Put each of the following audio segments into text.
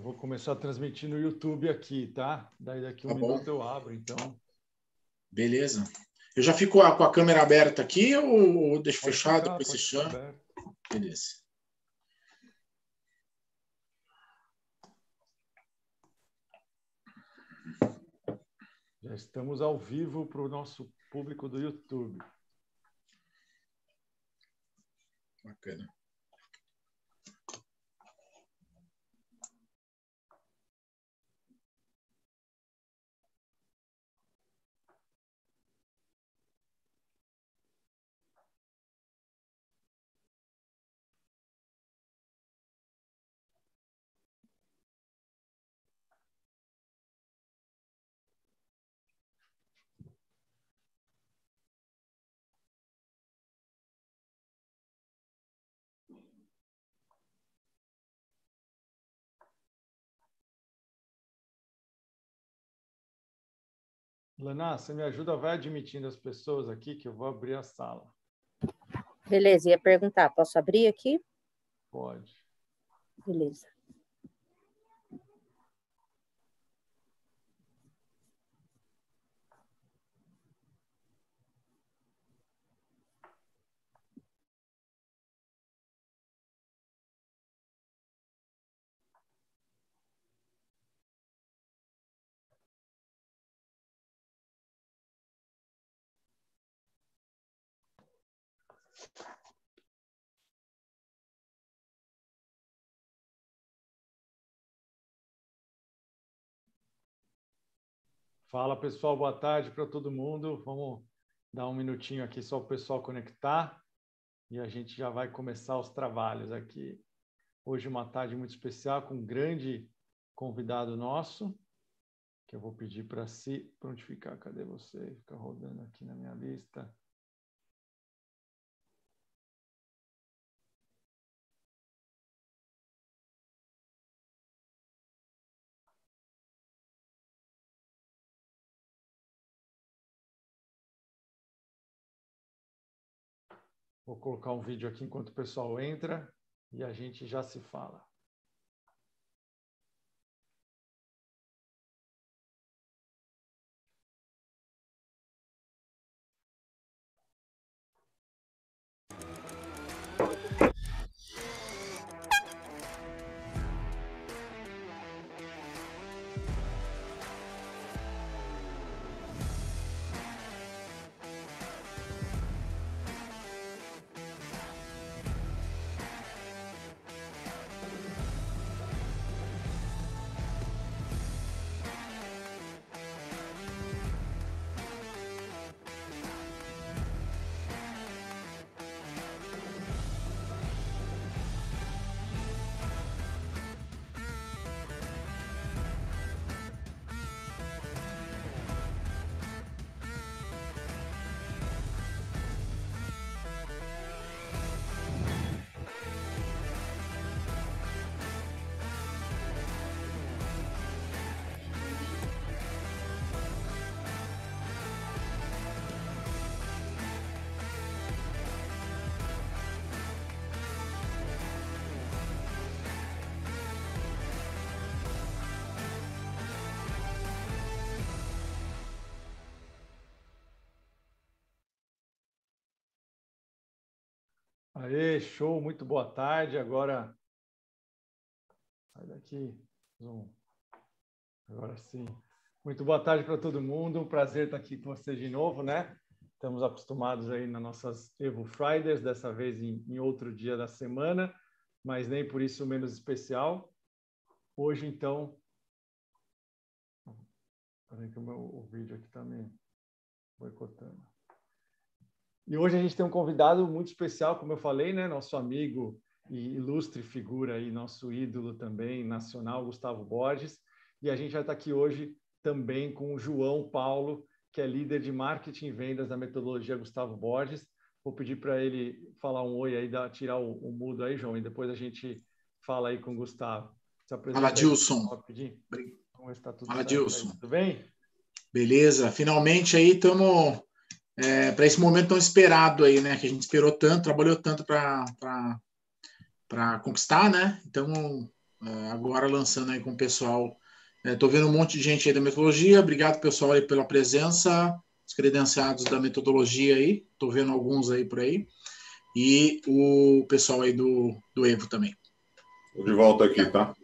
vou começar a transmitir no YouTube aqui, tá? Daí daqui um tá minuto eu abro, então. Beleza. Eu já fico com a câmera aberta aqui ou deixo pode fechado, depois você chama? Beleza. Já estamos ao vivo para o nosso público do YouTube. Bacana. Lana, você me ajuda, vai admitindo as pessoas aqui que eu vou abrir a sala. Beleza, ia perguntar, posso abrir aqui? Pode. Beleza. Fala pessoal, boa tarde para todo mundo. Vamos dar um minutinho aqui só para o pessoal conectar e a gente já vai começar os trabalhos aqui. Hoje uma tarde muito especial com um grande convidado nosso, que eu vou pedir para se prontificar. Cadê você? Fica rodando aqui na minha lista. Vou colocar um vídeo aqui enquanto o pessoal entra e a gente já se fala. Show, muito boa tarde. Agora, sai daqui, zoom. Agora sim. Muito boa tarde para todo mundo. Um prazer estar aqui com vocês de novo, né? Estamos acostumados aí nas nossas Evo Fridays, dessa vez em, em outro dia da semana, mas nem por isso menos especial. Hoje, então. Peraí que o, meu, o vídeo aqui está me boicotando. E hoje a gente tem um convidado muito especial, como eu falei, né? Nosso amigo e ilustre figura aí, nosso ídolo também nacional, Gustavo Borges. E a gente vai estar aqui hoje também com o João Paulo, que é líder de marketing e vendas da metodologia Gustavo Borges. Vou pedir para ele falar um oi aí, dar, tirar o, o, mudo aí, João, e depois a gente fala aí com o Gustavo. Fala, Dilson. Como está tudo Fala, Dilson. Tudo bem? Beleza. Finalmente aí estamos é, para esse momento tão esperado aí, né? Que a gente esperou tanto, trabalhou tanto para conquistar, né? Então, é, agora lançando aí com o pessoal. Estou é, vendo um monte de gente aí da metodologia. Obrigado, pessoal, aí pela presença. Os credenciados da metodologia aí. Estou vendo alguns aí por aí. E o pessoal aí do, do Evo também. Estou de volta aqui, tá?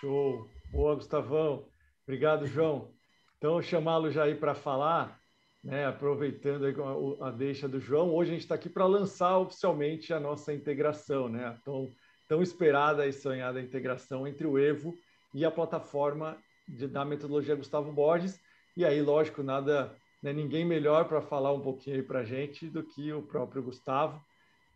Show. Boa, Gustavão. Obrigado, João. Então, chamá-lo já aí para falar, né, aproveitando a, a deixa do João, hoje a gente está aqui para lançar oficialmente a nossa integração, né? Tão, tão esperada e sonhada integração entre o Evo e a plataforma de, da metodologia Gustavo Borges. E aí, lógico, nada, né, ninguém melhor para falar um pouquinho para a gente do que o próprio Gustavo,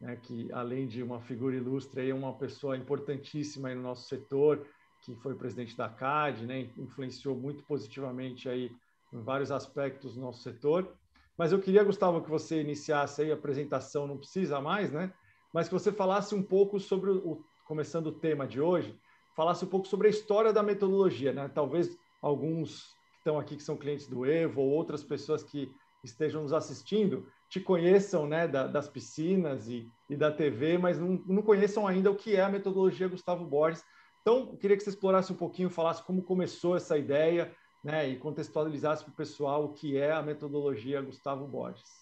né, que além de uma figura ilustre, é uma pessoa importantíssima no nosso setor, que foi presidente da CAD, né, influenciou muito positivamente aí em vários aspectos do nosso setor. Mas eu queria, Gustavo, que você iniciasse aí a apresentação, não precisa mais, né? Mas que você falasse um pouco sobre o, começando o tema de hoje, falasse um pouco sobre a história da metodologia, né? Talvez alguns que estão aqui que são clientes do Evo ou outras pessoas que estejam nos assistindo te conheçam, né, da, das piscinas e, e, da TV, mas não, não conheçam ainda o que é a metodologia Gustavo Borges então, queria que você explorasse um pouquinho, falasse como começou essa ideia, né, e contextualizasse para o pessoal o que é a metodologia Gustavo Borges.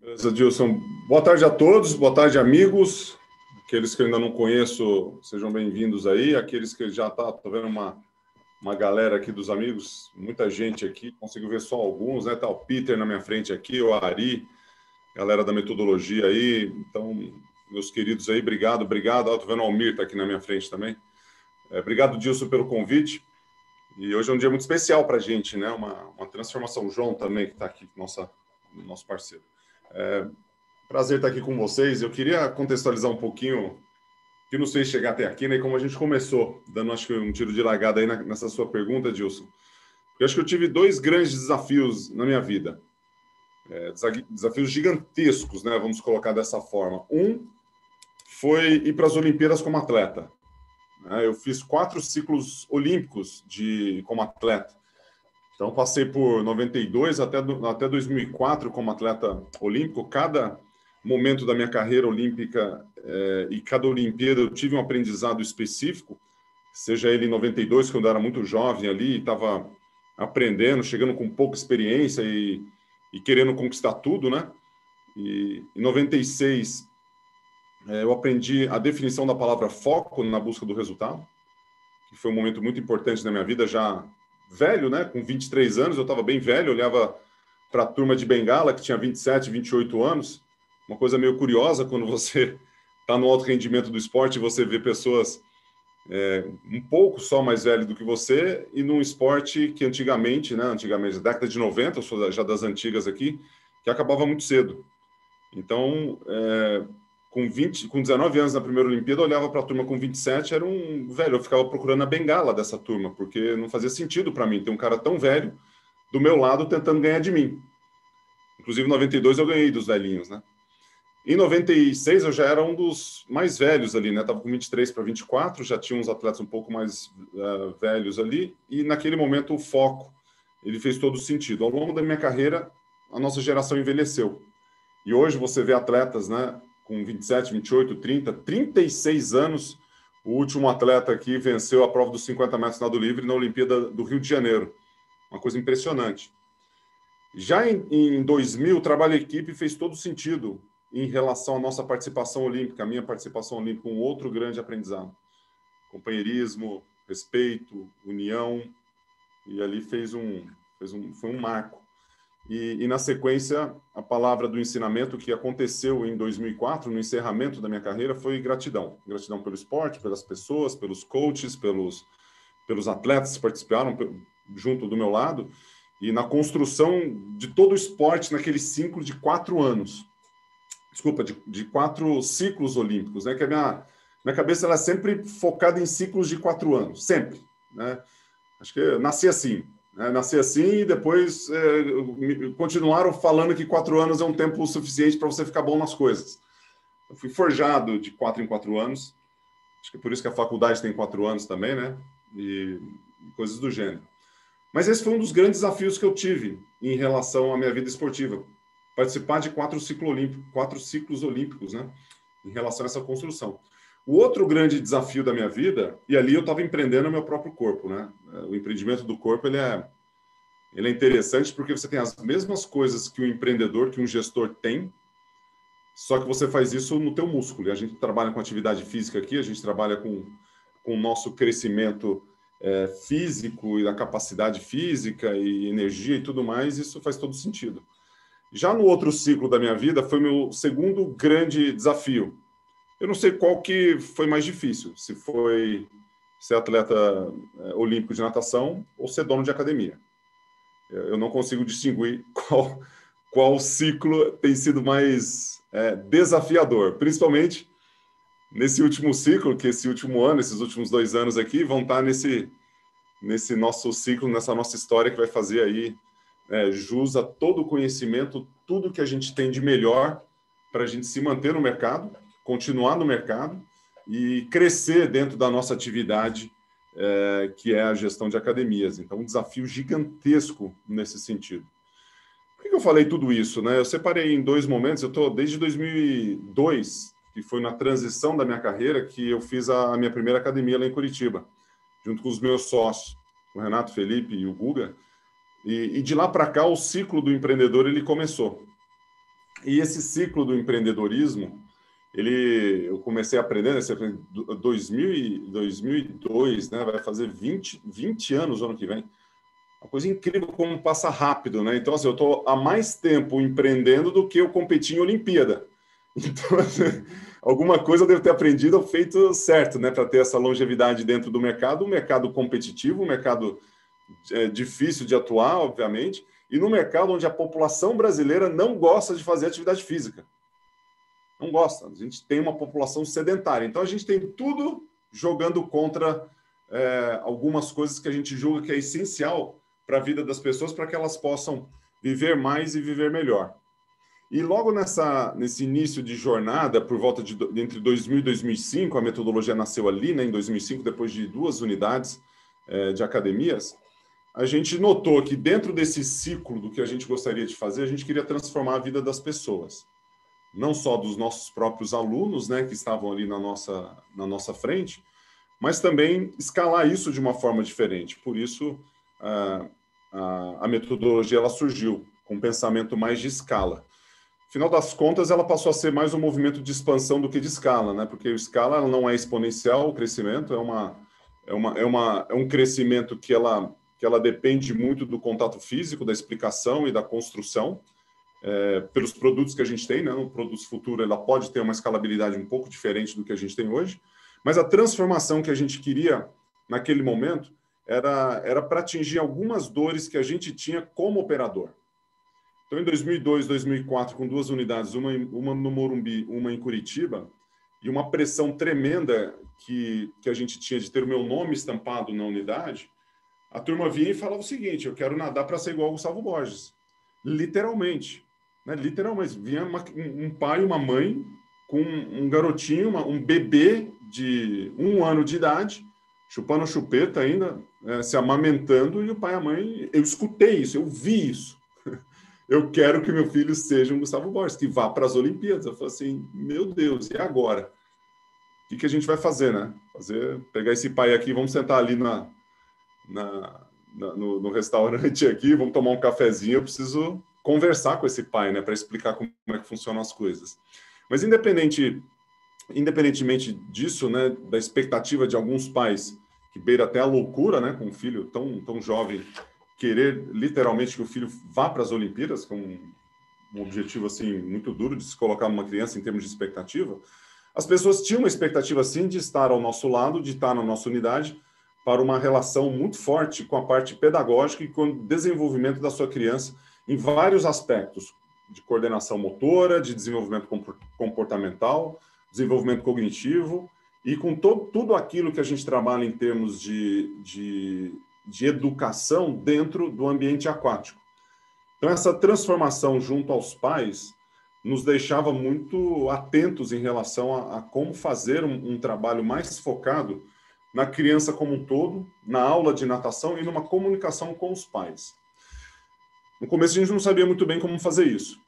Beleza, Dilson. Boa tarde a todos, boa tarde, amigos. Aqueles que eu ainda não conheço, sejam bem-vindos aí. Aqueles que já tá, tô vendo uma, uma galera aqui dos amigos, muita gente aqui, consigo ver só alguns, né? Tá o Peter na minha frente aqui, o Ari, galera da metodologia aí. Então, meus queridos aí, obrigado, obrigado. Estou vendo o Almir está aqui na minha frente também. É, obrigado, Dilson, pelo convite. E hoje é um dia muito especial para a gente, né? Uma, uma transformação. O João também, que está aqui, nossa, nosso parceiro. É, prazer estar aqui com vocês. Eu queria contextualizar um pouquinho que nos fez chegar até aqui, né? E como a gente começou, dando acho que um tiro de lagada aí nessa sua pergunta, Dilson. Porque acho que eu tive dois grandes desafios na minha vida. É, desafios gigantescos, né? Vamos colocar dessa forma. Um foi ir para as Olimpíadas como atleta. Né? Eu fiz quatro ciclos olímpicos de como atleta. Então, passei por 92 até, até 2004 como atleta olímpico. Cada momento da minha carreira olímpica é, e cada Olimpíada eu tive um aprendizado específico, seja ele em 92, quando eu era muito jovem ali, estava aprendendo, chegando com pouca experiência e, e querendo conquistar tudo, né? E em 96 é, eu aprendi a definição da palavra foco na busca do resultado, que foi um momento muito importante na minha vida, já velho, né? Com 23 anos, eu estava bem velho, olhava para a turma de Bengala, que tinha 27, 28 anos. Uma coisa meio curiosa quando você está no alto rendimento do esporte e você vê pessoas é, um pouco só mais velho do que você e num esporte que antigamente, né, antigamente, década de 90, eu sou já das antigas aqui, que acabava muito cedo. Então, é, com 20, com 19 anos na primeira Olimpíada, olhava para a turma com 27, era um velho, eu ficava procurando a bengala dessa turma, porque não fazia sentido para mim ter um cara tão velho do meu lado tentando ganhar de mim. Inclusive, em 92 eu ganhei dos velhinhos, né? Em 96 eu já era um dos mais velhos ali, né? Tava com 23 para 24, já tinha uns atletas um pouco mais uh, velhos ali, e naquele momento o foco, ele fez todo sentido. Ao longo da minha carreira, a nossa geração envelheceu. E hoje você vê atletas, né, com 27, 28, 30, 36 anos. O último atleta aqui venceu a prova dos 50 metros nado livre na Olimpíada do Rio de Janeiro. Uma coisa impressionante. Já em, em 2000, o trabalho em equipe fez todo sentido em relação à nossa participação olímpica, a minha participação olímpica, um outro grande aprendizado. Companheirismo, respeito, união, e ali fez um, fez um, foi um marco. E, e, na sequência, a palavra do ensinamento que aconteceu em 2004, no encerramento da minha carreira, foi gratidão. Gratidão pelo esporte, pelas pessoas, pelos coaches, pelos, pelos atletas que participaram junto do meu lado, e na construção de todo o esporte naquele ciclo de quatro anos. Desculpa, de, de quatro ciclos olímpicos, né? Que a minha, minha cabeça ela é sempre focada em ciclos de quatro anos, sempre. Né? Acho que nasci assim, né? Nasci assim e depois é, continuaram falando que quatro anos é um tempo suficiente para você ficar bom nas coisas. Eu fui forjado de quatro em quatro anos. Acho que é por isso que a faculdade tem quatro anos também, né? E coisas do gênero. Mas esse foi um dos grandes desafios que eu tive em relação à minha vida esportiva. Participar de quatro, ciclo olímpico, quatro ciclos olímpicos, né? Em relação a essa construção. O outro grande desafio da minha vida, e ali eu estava empreendendo o meu próprio corpo, né? O empreendimento do corpo, ele é, ele é interessante porque você tem as mesmas coisas que o empreendedor, que um gestor tem, só que você faz isso no teu músculo. E a gente trabalha com atividade física aqui, a gente trabalha com, com o nosso crescimento é, físico e da capacidade física e energia e tudo mais, isso faz todo sentido. Já no outro ciclo da minha vida, foi meu segundo grande desafio. Eu não sei qual que foi mais difícil, se foi ser atleta é, olímpico de natação ou ser dono de academia. Eu não consigo distinguir qual, qual ciclo tem sido mais é, desafiador, principalmente nesse último ciclo, que esse último ano, esses últimos dois anos aqui, vão estar nesse, nesse nosso ciclo, nessa nossa história que vai fazer aí é, jus a todo o conhecimento, tudo que a gente tem de melhor para a gente se manter no mercado, continuar no mercado e crescer dentro da nossa atividade, é, que é a gestão de academias. Então, um desafio gigantesco nesse sentido. Por que eu falei tudo isso? Né? Eu separei em dois momentos. Eu estou desde 2002 que foi na transição da minha carreira que eu fiz a minha primeira academia lá em Curitiba, junto com os meus sócios, o Renato Felipe e o Guga. E, e de lá para cá, o ciclo do empreendedor ele começou. E esse ciclo do empreendedorismo, ele, eu comecei a aprender em 2000, 2002, né, vai fazer 20, 20 anos ano que vem. Uma coisa incrível como passa rápido, né? Então, assim, eu estou há mais tempo empreendendo do que eu competi em Olimpíada. Então, assim, alguma coisa eu devo ter aprendido ou feito certo, né, para ter essa longevidade dentro do mercado, um mercado competitivo, um mercado é, difícil de atuar, obviamente, e no mercado onde a população brasileira não gosta de fazer atividade física. Não gosta. A gente tem uma população sedentária. Então, a gente tem tudo jogando contra é, algumas coisas que a gente julga que é essencial para a vida das pessoas, para que elas possam viver mais e viver melhor. E logo nessa, nesse início de jornada, por volta de entre 2000 e 2005, a metodologia nasceu ali, né, em 2005, depois de duas unidades é, de academias, a gente notou que dentro desse ciclo do que a gente gostaria de fazer, a gente queria transformar a vida das pessoas. Não só dos nossos próprios alunos, né, que estavam ali na nossa, na nossa frente, mas também escalar isso de uma forma diferente. Por isso, a, a, a metodologia ela surgiu com um pensamento mais de escala final das contas, ela passou a ser mais um movimento de expansão do que de escala, né? Porque o escala não é exponencial, o crescimento é uma é uma é uma é um crescimento que ela que ela depende muito do contato físico, da explicação e da construção é, pelos produtos que a gente tem, né? O produto futuro ela pode ter uma escalabilidade um pouco diferente do que a gente tem hoje, mas a transformação que a gente queria naquele momento era era para atingir algumas dores que a gente tinha como operador. Então, em 2002, 2004, com duas unidades, uma, uma no Morumbi, uma em Curitiba, e uma pressão tremenda que, que a gente tinha de ter o meu nome estampado na unidade, a turma vinha e falava o seguinte: eu quero nadar para ser igual ao Gustavo Borges. Literalmente. Né? Literalmente. Vinha uma, um pai e uma mãe com um garotinho, uma, um bebê de um ano de idade, chupando chupeta ainda, é, se amamentando, e o pai e a mãe. Eu escutei isso, eu vi isso eu quero que meu filho seja um Gustavo Borges, que vá para as Olimpíadas. Eu falei assim, meu Deus, e agora? O que, que a gente vai fazer, né? Fazer, pegar esse pai aqui, vamos sentar ali na, na, na no, no, restaurante aqui, vamos tomar um cafezinho. Eu preciso conversar com esse pai, né, para explicar como é que funcionam as coisas. Mas independente, independentemente disso, né, da expectativa de alguns pais que beira até a loucura, né, com um filho tão tão jovem querer literalmente que o filho vá para as Olimpíadas, com um objetivo assim muito duro de se colocar numa criança em termos de expectativa, as pessoas tinham uma expectativa assim de estar ao nosso lado, de estar na nossa unidade, para uma relação muito forte com a parte pedagógica e com o desenvolvimento da sua criança em vários aspectos, de coordenação motora, de desenvolvimento comportamental, desenvolvimento cognitivo e com todo, tudo aquilo que a gente trabalha em termos de, de de educação dentro do ambiente aquático. Então, essa transformação junto aos pais nos deixava muito atentos em relação a, a como fazer um, um, trabalho mais focado na criança como um todo, na aula de natação e numa comunicação com os pais. No começo, a gente não sabia muito bem como fazer isso,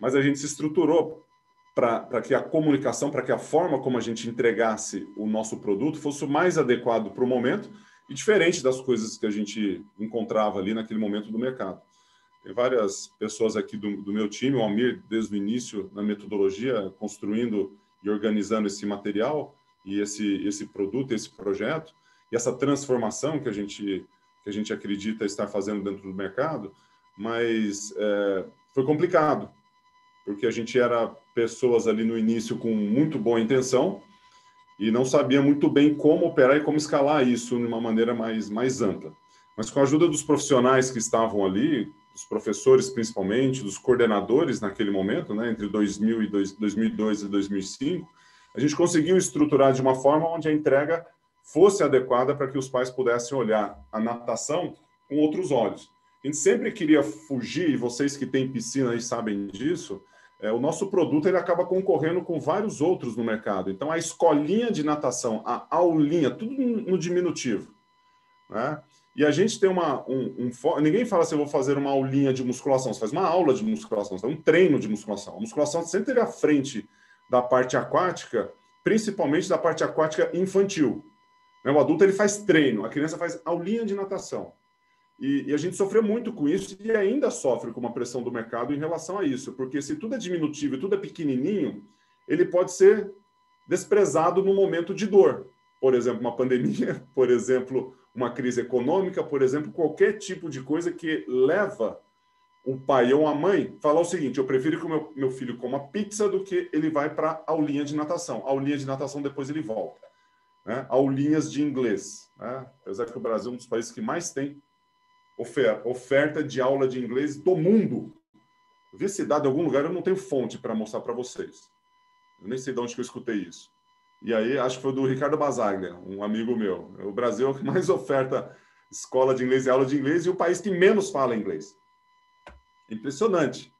mas a gente se estruturou para que a comunicação, para que a forma como a gente entregasse o nosso produto fosse o mais adequado para o momento e diferente das coisas que a gente encontrava ali naquele momento do mercado. Tem várias pessoas aqui do, do meu time, o Almir, desde o início na metodologia, construindo e organizando esse material e esse, esse produto, esse projeto, e essa transformação que a gente, que a gente acredita estar fazendo dentro do mercado, mas é, foi complicado, porque a gente era pessoas ali no início com muito boa intenção e não sabia muito bem como operar e como escalar isso de uma maneira mais, mais ampla. Mas com a ajuda dos profissionais que estavam ali, dos professores principalmente, dos coordenadores naquele momento, né, entre 2000 e 2002 e 2005, a gente conseguiu estruturar de uma forma onde a entrega fosse adequada para que os pais pudessem olhar a natação com outros olhos. A gente sempre queria fugir, e vocês que têm piscina aí sabem disso, é, o nosso produto ele acaba concorrendo com vários outros no mercado. Então, a escolinha de natação, a aulinha, tudo no diminutivo. Né? E a gente tem uma. Um, um, ninguém fala assim, eu vou fazer uma aulinha de musculação. Você faz uma aula de musculação, você faz um treino de musculação. A musculação sempre teve à frente da parte aquática, principalmente da parte aquática infantil. Né? O adulto ele faz treino, a criança faz aulinha de natação. E, e, a gente sofreu muito com isso e ainda sofre com uma pressão do mercado em relação a isso, porque se tudo é diminutivo e tudo é pequenininho, ele pode ser desprezado no momento de dor. Por exemplo, uma pandemia, por exemplo, uma crise econômica, por exemplo, qualquer tipo de coisa que leva o pai ou a mãe falar o seguinte: eu prefiro que o meu, meu filho coma pizza do que ele vai para a aulinha de natação. A aulinha de natação depois ele volta. Né? Aulinhas de inglês. Né? Apesar que o Brasil é um dos países que mais tem oferta de aula de inglês do mundo. Eu vi esse dado em algum lugar, eu não tenho fonte para mostrar para vocês. Eu nem sei de onde que eu escutei isso. E aí, acho que foi do Ricardo Basaglia, um amigo meu. O Brasil é o que mais oferta escola de inglês e aula de inglês e o país que menos fala inglês. Impressionante.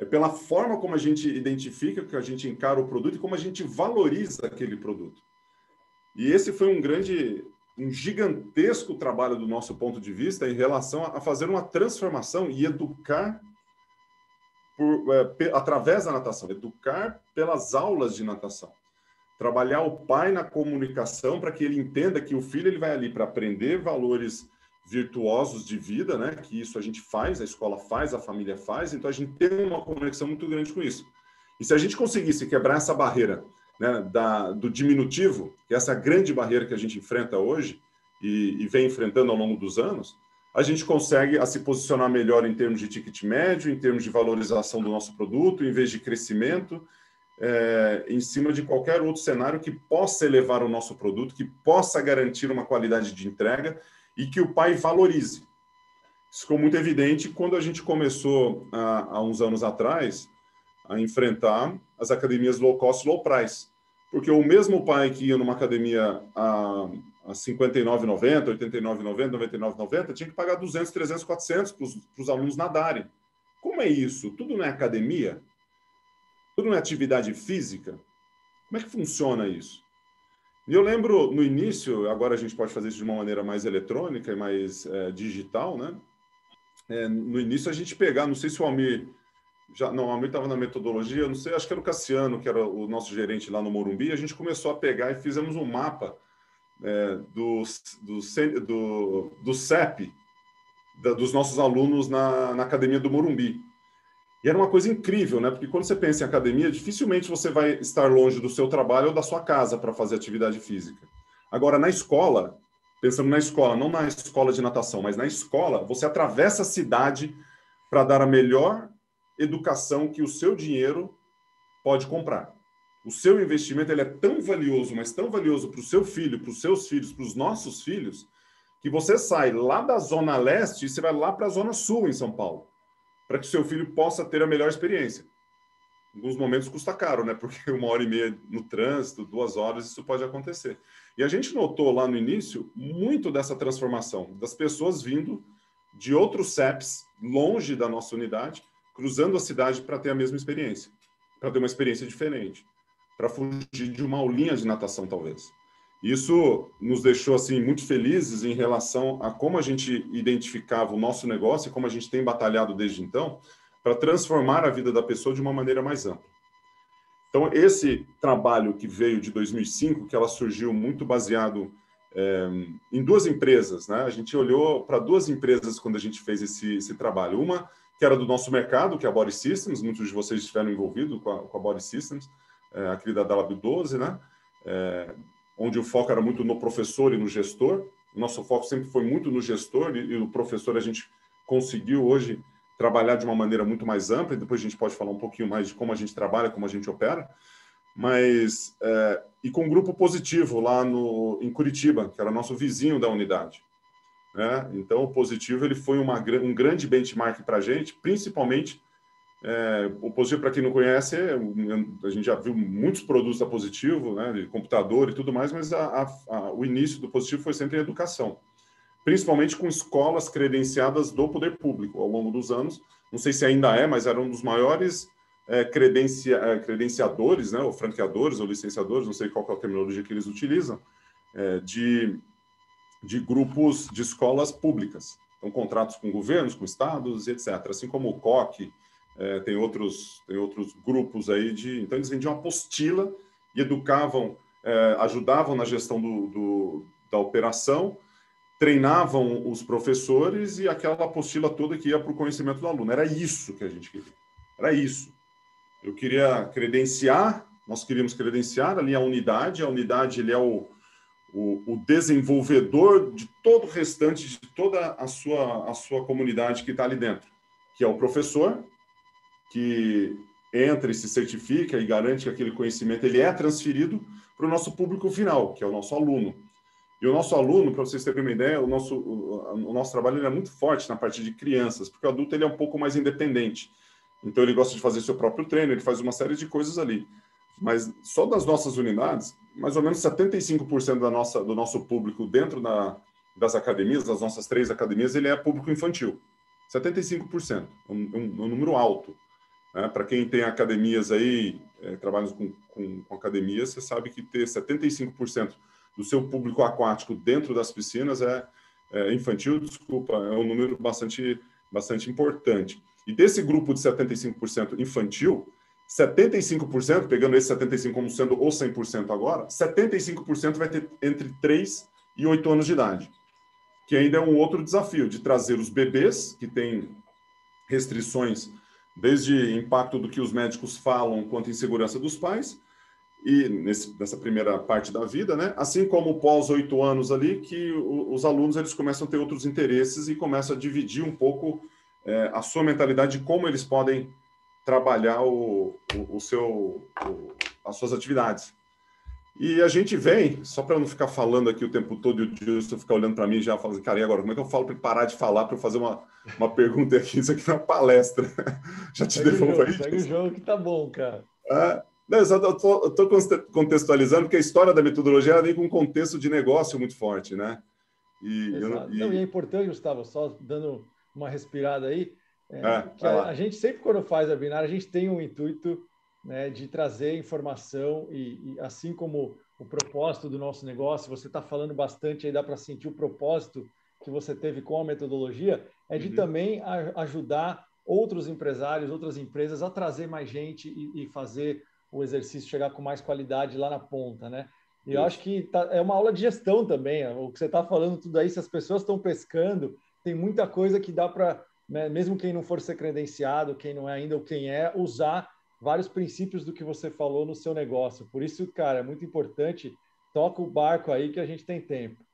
É pela forma como a gente identifica, que a gente encara o produto e como a gente valoriza aquele produto. E esse foi um grande um gigantesco trabalho do nosso ponto de vista em relação a fazer uma transformação e educar por, é, através da natação, educar pelas aulas de natação. Trabalhar o pai na comunicação para que ele entenda que o filho ele vai ali para aprender valores virtuosos de vida, né? Que isso a gente faz, a escola faz, a família faz, então a gente tem uma conexão muito grande com isso. E se a gente conseguisse quebrar essa barreira né, da, do diminutivo, que é essa grande barreira que a gente enfrenta hoje e, e, vem enfrentando ao longo dos anos, a gente consegue a se posicionar melhor em termos de ticket médio, em termos de valorização do nosso produto, em vez de crescimento, é, em cima de qualquer outro cenário que possa elevar o nosso produto, que possa garantir uma qualidade de entrega e que o pai valorize. Isso ficou muito evidente quando a gente começou, há, há uns anos atrás, a enfrentar as academias low cost, low price. Porque o mesmo pai que ia numa academia a, a 59,90, 89,90, 99,90, tinha que pagar 200, 300, 400 para os alunos nadarem. Como é isso? Tudo não é academia? Tudo não é atividade física? Como é que funciona isso? E eu lembro no início, agora a gente pode fazer isso de uma maneira mais eletrônica e mais é, digital, né? É, no início a gente pegar, não sei se o Almir já não, a mãe estava na metodologia, não sei, acho que era o Cassiano, que era o nosso gerente lá no Morumbi, a gente começou a pegar e fizemos um mapa é, do, do, do, do CEP, da, dos nossos alunos na, na academia do Morumbi. E era uma coisa incrível, né? Porque quando você pensa em academia, dificilmente você vai estar longe do seu trabalho ou da sua casa para fazer atividade física. Agora, na escola, pensando na escola, não na escola de natação, mas na escola, você atravessa a cidade para dar a melhor educação que o seu dinheiro pode comprar. O seu investimento ele é tão valioso, mas tão valioso para o seu filho, para os seus filhos, para os nossos filhos, que você sai lá da zona leste e você vai lá para a zona sul em São Paulo, para que o seu filho possa ter a melhor experiência. Em alguns momentos custa caro, né? Porque uma hora e meia no trânsito, duas horas, isso pode acontecer. E a gente notou lá no início muito dessa transformação, das pessoas vindo de outros CEPs longe da nossa unidade cruzando a cidade para ter a mesma experiência, para ter uma experiência diferente, para fugir de uma aulinha de natação, talvez. Isso nos deixou assim muito felizes em relação a como a gente identificava o nosso negócio e como a gente tem batalhado desde então para transformar a vida da pessoa de uma maneira mais ampla. Então, esse trabalho que veio de 2005, que ela surgiu muito baseado é, em duas empresas, né? A gente olhou para duas empresas quando a gente fez esse, esse, trabalho. Uma que era do nosso mercado, que é a Body Systems, muitos de vocês estiveram envolvidos com a, com a Body Systems, é, aquele da Lab 12, né? É, onde o foco era muito no professor e no gestor. Nosso foco sempre foi muito no gestor e, e o professor a gente conseguiu hoje trabalhar de uma maneira muito mais ampla, e depois a gente pode falar um pouquinho mais de como a gente trabalha, como a gente opera, mas é, e com um grupo positivo lá no, em Curitiba, que era nosso vizinho da unidade. Né? Então, o positivo ele foi uma, um grande benchmark para a gente, principalmente é, o positivo, para quem não conhece, é, a gente já viu muitos produtos da Positivo, né, de computador e tudo mais, mas a, a, a, o início do Positivo foi sempre em educação principalmente com escolas credenciadas do poder público ao longo dos anos. Não sei se ainda é, mas era um dos maiores é, credencia, é, credenciadores, né, ou franqueadores, ou licenciadores, não sei qual é a terminologia que eles utilizam, é, de, de grupos de escolas públicas. Então, contratos com governos, com estados, etc. Assim como o COC, é, tem, outros, tem outros grupos aí de. Então, eles vendiam apostila e educavam, é, ajudavam na gestão do, do da operação treinavam os professores e aquela apostila toda que ia para o conhecimento do aluno. Era isso que a gente queria. Era isso. Eu queria credenciar, nós queríamos credenciar ali a unidade. A unidade ele é o, o, o desenvolvedor de todo o restante, de toda a sua, a sua comunidade que está ali dentro, que é o professor, que entra e se certifica e garante que aquele conhecimento ele é transferido para o nosso público final, que é o nosso aluno. E o nosso aluno, para vocês terem uma ideia, o nosso, o, o nosso trabalho é muito forte na parte de crianças, porque o adulto ele é um pouco mais independente. Então, ele gosta de fazer seu próprio treino, ele faz uma série de coisas ali. Mas só das nossas unidades, mais ou menos 75% da nossa, do nosso público dentro da, das academias, das nossas três academias, ele é público infantil. 75%, um, um, um número alto. Né? Para quem tem academias aí, é, trabalha com, com, com academias, você sabe que ter 75% do seu público aquático dentro das piscinas é, é, infantil, desculpa, é um número bastante, bastante importante. E desse grupo de 75% infantil, 75%, pegando esse 75% como sendo o 100% agora, 75% vai ter entre 3 e 8 anos de idade, que ainda é um outro desafio de trazer os bebês, que têm restrições desde impacto do que os médicos falam quanto insegurança dos pais, e nesse, nessa primeira parte da vida, né? Assim como pós oito anos ali, que o, os alunos eles começam a ter outros interesses e começam a dividir um pouco é, a sua mentalidade de como eles podem trabalhar o, o, o seu, o, as suas atividades. E a gente vem, só para não ficar falando aqui o tempo todo e o Dilson ficar olhando para mim já falando, cara, e agora, como é que eu falo para parar de falar para eu fazer uma, uma pergunta aqui? Isso aqui é uma palestra. já te devolvo aí? Segue o jogo que tá bom, cara. É, não, eu só estou contextualizando, porque a história da metodologia vem com um contexto de negócio muito forte, né? E, eu, e... Não, e é importante, Gustavo, só dando uma respirada aí, é, que a, a, gente sempre, quando faz a binária, a gente tem um intuito né, de trazer informação e, e, assim como o propósito do nosso negócio, você está falando bastante aí, dá para sentir o propósito que você teve com a metodologia, é de uhum. também a, ajudar outros empresários, outras empresas a trazer mais gente e, e fazer o exercício chegar com mais qualidade lá na ponta, né? E eu acho que tá, é uma aula de gestão também. O que você está falando tudo aí, se as pessoas estão pescando, tem muita coisa que dá para, né, mesmo quem não for ser credenciado, quem não é ainda ou quem é, usar vários princípios do que você falou no seu negócio. Por isso, cara, é muito importante. Toca o barco aí que a gente tem tempo.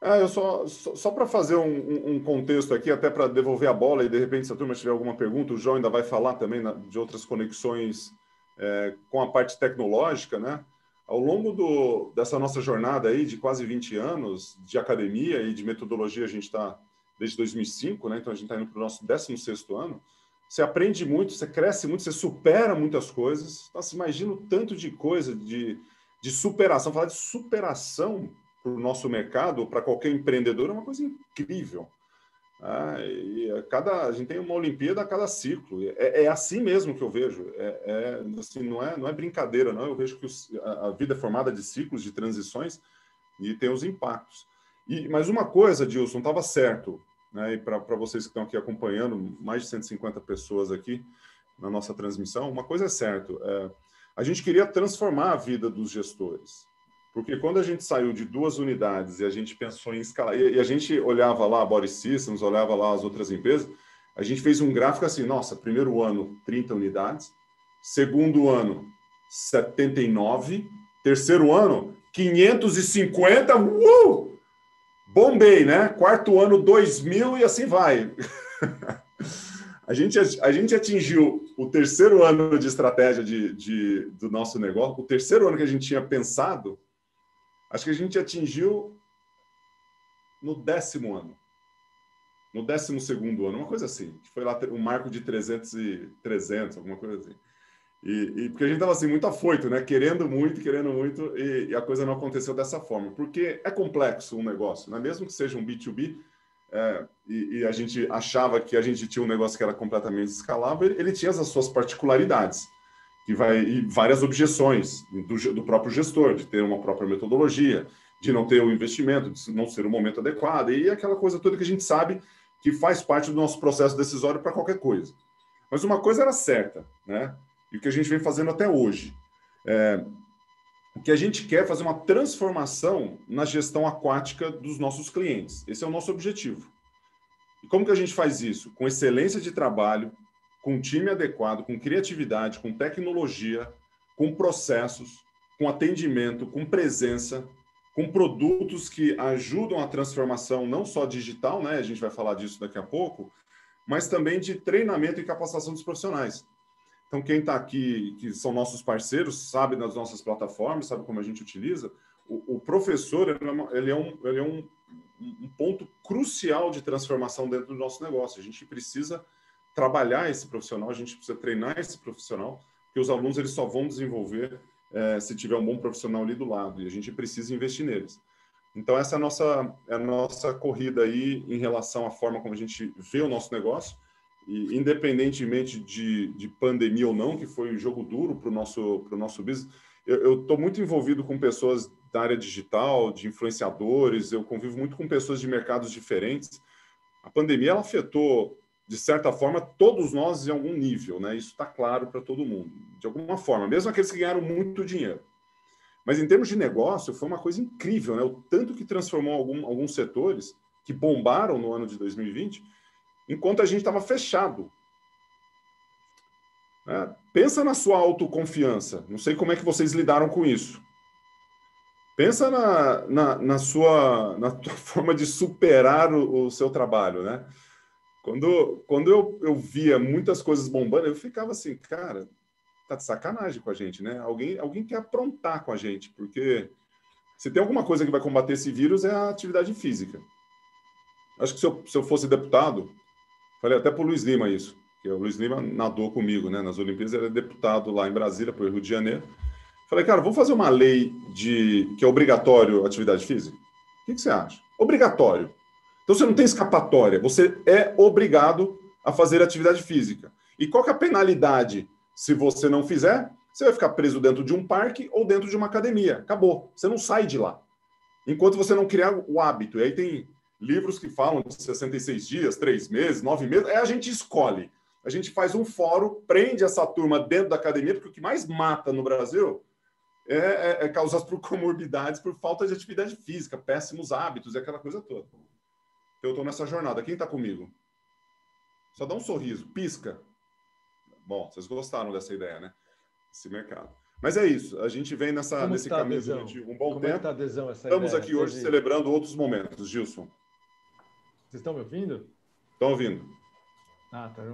Ah, eu só, só, só para fazer um, um, contexto aqui, até para devolver a bola, e de repente, se a turma tiver alguma pergunta, o João ainda vai falar também na, de outras conexões é, com a parte tecnológica, né? Ao longo do, dessa nossa jornada aí de quase 20 anos de academia e de metodologia, a gente está desde 2005, né? Então a gente está indo para o nosso 16 ano. Você aprende muito, você cresce muito, você supera muitas coisas. Nossa, imagina o tanto de coisa de, de superação. Falar de superação para o nosso mercado, para qualquer empreendedor, é uma coisa incrível. Ah, e a, cada, a gente tem uma Olimpíada a cada ciclo. É, é assim mesmo que eu vejo. É, é, assim, não, é, não é brincadeira, não. Eu vejo que os, a, a, vida é formada de ciclos, de transições, e tem os impactos. E, mas uma coisa, Dilson, estava certo, né, e para vocês que estão aqui acompanhando, mais de 150 pessoas aqui na nossa transmissão, uma coisa é certa. É, a gente queria transformar a vida dos gestores. Porque quando a gente saiu de duas unidades e a gente pensou em escalar, e a gente olhava lá a Boris Systems, olhava lá as outras empresas, a gente fez um gráfico assim, nossa, primeiro ano 30 unidades, segundo ano 79, terceiro ano 550, uh! Bombei, né? Quarto ano 2000 e assim vai. a, gente, a gente atingiu o terceiro ano de estratégia de, de, do nosso negócio, o terceiro ano que a gente tinha pensado, acho que a gente atingiu no décimo ano. No décimo segundo ano, uma coisa assim. Foi lá um marco de 300 e 300, alguma coisa assim. E, e, porque a gente estava assim muito afoito, né? Querendo muito, querendo muito, e, e, a coisa não aconteceu dessa forma. Porque é complexo um negócio, né? mesmo que seja um B2B, é, e, e, a gente achava que a gente tinha um negócio que era completamente escalável, ele tinha as suas particularidades que vai, e várias objeções do, do próprio gestor, de ter uma própria metodologia, de não ter o investimento, de não ser o momento adequado, e aquela coisa toda que a gente sabe que faz parte do nosso processo decisório para qualquer coisa. Mas uma coisa era certa, né? E o que a gente vem fazendo até hoje. É, o que a gente quer é fazer uma transformação na gestão aquática dos nossos clientes. Esse é o nosso objetivo. E como que a gente faz isso? Com excelência de trabalho, com time adequado, com criatividade, com tecnologia, com processos, com atendimento, com presença, com produtos que ajudam a transformação não só digital, né? A gente vai falar disso daqui a pouco, mas também de treinamento e capacitação dos profissionais. Então, quem está aqui, que são nossos parceiros, sabe das nossas plataformas, sabe como a gente utiliza. O, o professor, ele é, um, ele é um, um, ponto crucial de transformação dentro do nosso negócio. A gente precisa trabalhar esse profissional, a gente precisa treinar esse profissional, porque os alunos eles só vão desenvolver é, se tiver um bom profissional ali do lado, e a gente precisa investir neles. Então, essa é a nossa, é a nossa corrida aí em relação à forma como a gente vê o nosso negócio e independentemente de, de pandemia ou não, que foi um jogo duro para o nosso, nosso business, eu estou muito envolvido com pessoas da área digital, de influenciadores, eu convivo muito com pessoas de mercados diferentes. A pandemia ela afetou, de certa forma, todos nós em algum nível, né? Isso está claro para todo mundo, de alguma forma, mesmo aqueles que ganharam muito dinheiro. Mas em termos de negócio, foi uma coisa incrível, né? O tanto que transformou algum, alguns setores que bombaram no ano de 2020 enquanto a gente estava fechado. É, pensa na sua autoconfiança. Não sei como é que vocês lidaram com isso. Pensa na, na, na sua na tua forma de superar o, o, seu trabalho, né? Quando, quando eu, eu via muitas coisas bombando, eu ficava assim, cara, tá de sacanagem com a gente, né? Alguém, alguém quer aprontar com a gente, porque se tem alguma coisa que vai combater esse vírus é a atividade física. Acho que se eu, se eu fosse deputado, Falei até para o Luiz Lima isso, que o Luiz Lima nadou comigo, né? Nas Olimpíadas, ele é deputado lá em Brasília, para o Rio de Janeiro. Falei, cara, vamos fazer uma lei de que é obrigatório atividade física? O que, que você acha? Obrigatório. Então você não tem escapatória, você é obrigado a fazer atividade física. E qual que é a penalidade se você não fizer? Você vai ficar preso dentro de um parque ou dentro de uma academia. Acabou. Você não sai de lá. Enquanto você não criar o hábito. E aí tem livros que falam de 66 dias, três meses, nove meses, é a gente escolhe. A gente faz um fórum, prende essa turma dentro da academia, porque o que mais mata no Brasil é, é, é causado por comorbidades, por falta de atividade física, péssimos hábitos e aquela coisa toda. Então, eu estou nessa jornada. Quem está comigo? Só dá um sorriso, pisca. Bom, vocês gostaram dessa ideia, né? Esse mercado. Mas é isso, a gente vem nessa, nesse tá caminho durante um bom Como tempo. É tá Estamos ideia? aqui hoje celebrando outros momentos, Gilson. Vocês estão me ouvindo? Estão ouvindo. Ah, tá.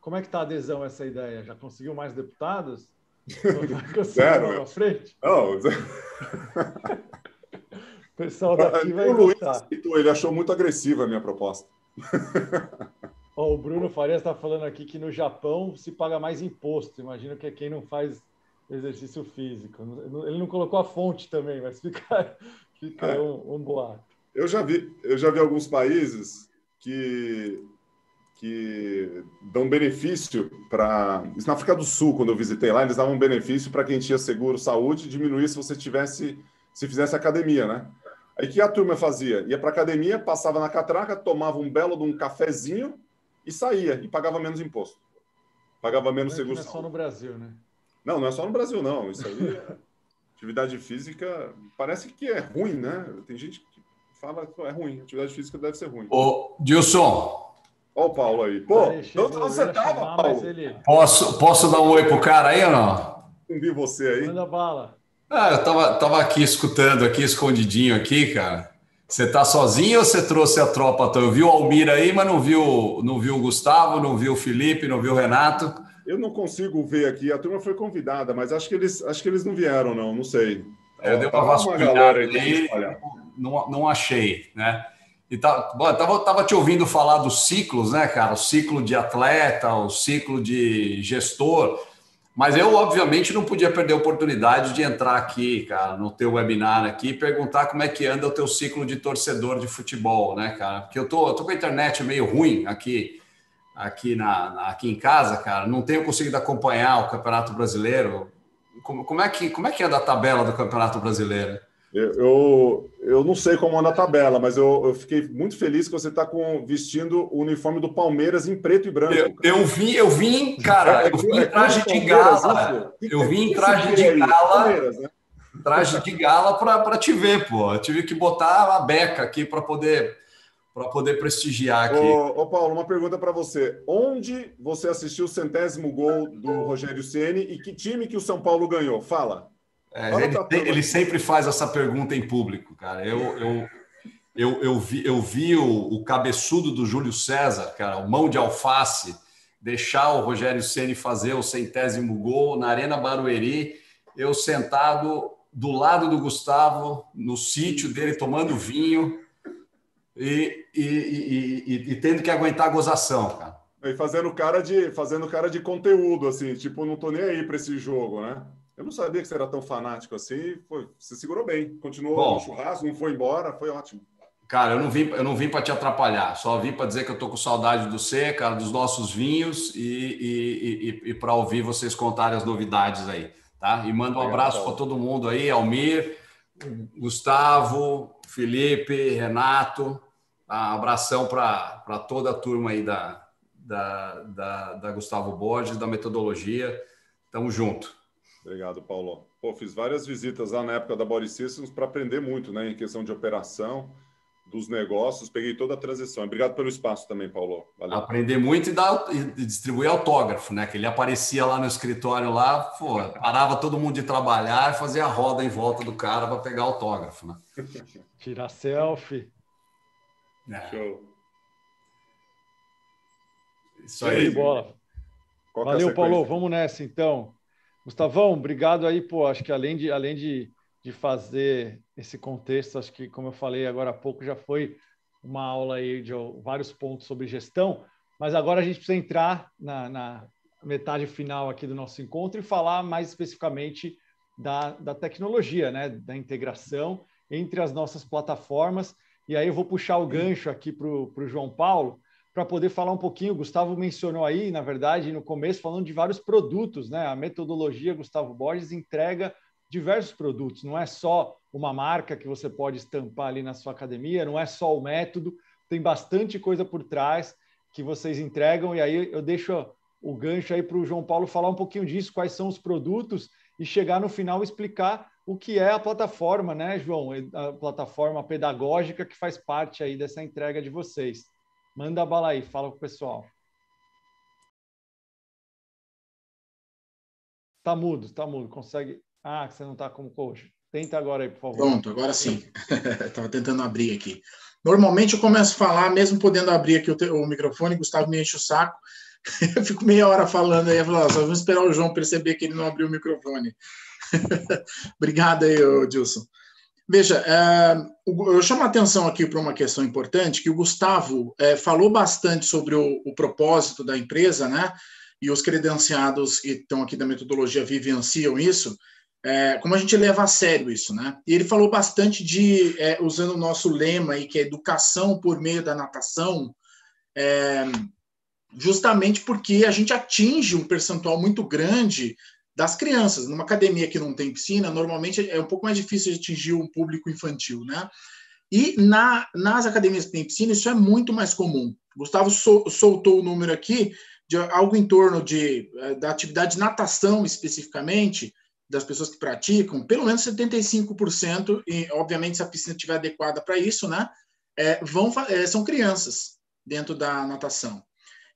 Como é que está a adesão a essa ideia? Já conseguiu mais deputados? Zero. Na frente? Não. o pessoal daqui vai o Luiz aceitou, ele achou muito agressiva a minha proposta. Oh, o Bruno Farias está falando aqui que no Japão se paga mais imposto. Imagino que é quem não faz exercício físico. Ele não colocou a fonte também, mas fica, fica é. um, um boato. Eu já vi, eu já vi alguns países que que dão benefício para. Isso na África do Sul, quando eu visitei lá, eles davam benefício para quem tinha seguro saúde, diminuir se você tivesse, se fizesse academia, né? Aí que a turma fazia? Ia para academia, passava na catraca, tomava um belo de um cafezinho e saía, e pagava menos imposto. Pagava menos não seguro é, não é só no Brasil, né? Não, não é só no Brasil, não. Isso aí, atividade física, parece que é ruim, né? Tem gente que fala é ruim. Atividade física deve ser ruim. Ô, Dilson. Olha o Paulo aí. Pô, onde você tava, Paulo? Ele... Posso, posso dar um oi pro cara aí ou não? Não vi você aí. Manda bala. Ah, eu tava, tava aqui escutando, aqui escondidinho aqui, cara. Você tá sozinho ou você trouxe a tropa? Eu vi o Almir aí, mas não viu, não viu o Gustavo, não viu o Felipe, não viu o Renato. Eu não consigo ver aqui. A turma foi convidada, mas acho que eles, acho que eles não vieram, não. Não sei. Eu dei uma vasculhada aí, não, não achei, né? E tá, bom, tava, tava te ouvindo falar dos ciclos, né, cara? O ciclo de atleta, o ciclo de gestor. Mas eu, obviamente, não podia perder a oportunidade de entrar aqui, cara, no teu webinar aqui e perguntar como é que anda o teu ciclo de torcedor de futebol, né, cara? Porque eu tô, eu tô com a internet meio ruim aqui, aqui, na, aqui em casa, cara. Não tenho conseguido acompanhar o Campeonato Brasileiro. Como, como, é, que, como é que anda a tabela do Campeonato Brasileiro? Eu, eu, eu, não sei como anda a tabela, mas eu, eu fiquei muito feliz que você está vestindo o uniforme do Palmeiras em preto e branco. Eu, eu vi, eu vim, cara, eu vim em traje de gala. Eu vim em traje de gala. Né? Traje de gala para te ver, pô. Eu tive que botar a beca aqui para poder para poder prestigiar aqui. Ô, ô Paulo, uma pergunta para você. Onde você assistiu o centésimo gol do Rogério Ceni e que time que o São Paulo ganhou? Fala. É, ele, ele, sempre faz essa pergunta em público, cara. Eu, eu, eu, eu vi, eu vi o, o, cabeçudo do Júlio César, cara, o mão de alface, deixar o Rogério Ceni fazer o centésimo gol na Arena Barueri, eu sentado do lado do Gustavo, no sítio dele, tomando vinho e, e, e, e tendo que aguentar a gozação, cara. E fazendo cara de fazendo cara de conteúdo, assim, tipo, não tô nem aí para esse jogo, né? Eu não sabia que você era tão fanático assim. Foi, você segurou bem. Continuou Bom, no churrasco, não foi embora, foi ótimo. Cara, eu não vim, eu não vim para te atrapalhar. Só vim para dizer que eu tô com saudade do C, cara, dos nossos vinhos e, e, e, e para ouvir vocês contarem as novidades aí, tá? E manda um abraço para todo mundo aí, Almir, Gustavo, Felipe, Renato. Um abração para toda a turma aí da, da, da, da Gustavo Borges, da metodologia. Tamo junto. Obrigado, Paulo. Pô, fiz várias visitas lá na época da Body Systems para aprender muito, né, em questão de operação, dos negócios, peguei toda a transição. Obrigado pelo espaço também, Paulo. Valeu. Aprender muito e, dar, e distribuir autógrafo, né? Que ele aparecia lá no escritório lá, pô, parava todo mundo de trabalhar e fazia a roda em volta do cara para pegar autógrafo, né? Tirar selfie. É. Show. Isso aí. Bola. É Valeu, Paulo. Vamos nessa, então. Gustavão, obrigado aí, pô. Acho que além de, além de, de fazer esse contexto, acho que, como eu falei agora há pouco, já foi uma aula aí de vários pontos sobre gestão, mas agora a gente precisa entrar na, na metade final aqui do nosso encontro e falar mais especificamente da, da tecnologia, né? da integração entre as nossas plataformas. E aí eu vou puxar o gancho aqui para o João Paulo, para poder falar um pouquinho. O Gustavo mencionou aí, na verdade, no começo, falando de vários produtos, né? A metodologia Gustavo Borges entrega diversos produtos, não é só uma marca que você pode estampar ali na sua academia, não é só o método, tem bastante coisa por trás que vocês entregam, e aí eu deixo o gancho aí para o João Paulo falar um pouquinho disso, quais são os produtos, e chegar no final explicar o que é a plataforma, né, João? A plataforma pedagógica que faz parte aí dessa entrega de vocês. Manda a bala aí, fala com o pessoal. Tá mudo, tá mudo. Consegue. Ah, você não tá como coach. Tenta agora aí, por favor. Pronto, agora sim. Estava tentando abrir aqui. Normalmente eu começo a falar, mesmo podendo abrir aqui o, te... o microfone, Gustavo me enche o saco. eu fico meia hora falando aí, eu falo, só vamos esperar o João perceber que ele não abriu o microfone. Obrigado aí, Dilson. Veja, é, eu chamo a atenção aqui para uma questão importante, que o Gustavo é, falou bastante sobre o, propósito da empresa, né? E os credenciados que estão aqui da metodologia vivenciam isso, é, como a gente leva a sério isso, né? E ele falou bastante de, usando o nosso lema aí, que é educação por meio da natação, justamente porque a gente atinge um percentual muito grande das crianças. Numa academia que não tem piscina, normalmente é um pouco mais difícil de atingir um público infantil, né? E na, nas academias que tem piscina, isso é muito mais comum. Gustavo sol, soltou o número aqui de algo em torno de, eh, da atividade de natação especificamente, das pessoas que praticam, pelo menos 75%, e obviamente se a piscina estiver adequada para isso, né, é, vão, é, são crianças dentro da natação.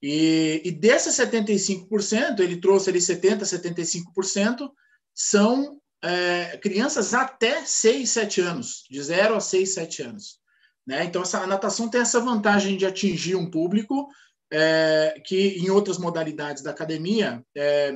E, e desses 75%, ele trouxe ali 70%, 75%, são é, crianças até 6, 7 anos, de 0 a 6, 7 anos. Né? Então, essa, a natação tem essa vantagem de atingir um público é, que em outras modalidades da academia é,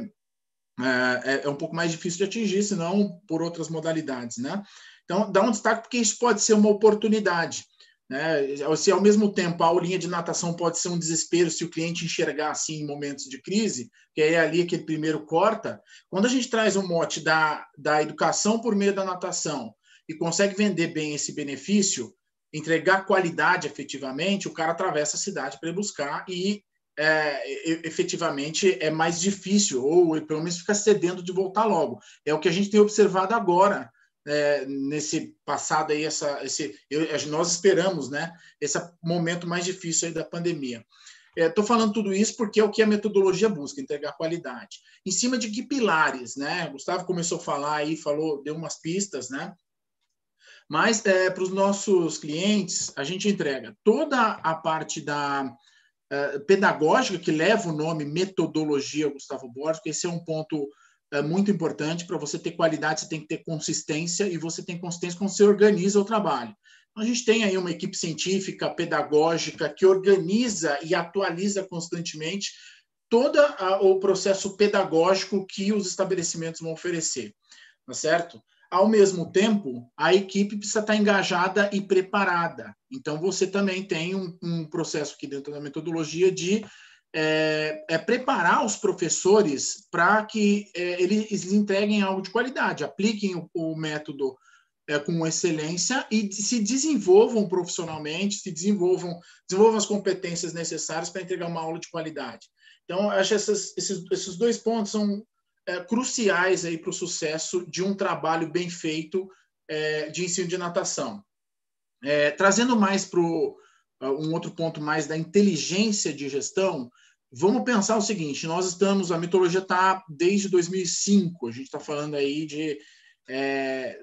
é, é, um pouco mais difícil de atingir, senão por outras modalidades. Né? Então, dá um destaque porque isso pode ser uma oportunidade. Né? Se ao mesmo tempo a aulinha de natação pode ser um desespero se o cliente enxergar assim em momentos de crise, que é ali que ele primeiro corta, quando a gente traz um mote da, da educação por meio da natação e consegue vender bem esse benefício, entregar qualidade efetivamente, o cara atravessa a cidade para buscar e é, efetivamente é mais difícil, ou pelo menos fica cedendo de voltar logo. É o que a gente tem observado agora é, nesse passado aí, essa, esse, eu, nós esperamos, né, esse momento mais difícil aí da pandemia. Estou é, falando tudo isso porque é o que a metodologia busca, entregar qualidade. Em cima de que pilares, né? O Gustavo começou a falar aí, falou, deu umas pistas, né? Mas é, para os nossos clientes, a gente entrega toda a parte da é, pedagógica que leva o nome metodologia Gustavo Borges, esse é um ponto é muito importante. Para você ter qualidade, você tem que ter consistência e você tem consistência quando você organiza o trabalho. Então, a gente tem aí uma equipe científica, pedagógica, que organiza e atualiza constantemente todo o processo pedagógico que os estabelecimentos vão oferecer, tá certo? Ao mesmo tempo, a equipe precisa estar engajada e preparada. Então, você também tem um, um processo aqui dentro da metodologia de é, é preparar os professores para que é, eles entreguem algo de qualidade, apliquem o, o método é, com excelência e se desenvolvam profissionalmente, se desenvolvam, desenvolvam as competências necessárias para entregar uma aula de qualidade. Então, acho que essas, esses, esses dois pontos são é, cruciais aí para o sucesso de um trabalho bem feito é, de ensino de natação. É, trazendo mais para um outro ponto mais da inteligência de gestão, Vamos pensar o seguinte: nós estamos, a mitologia está desde 2005, a gente está falando aí de é,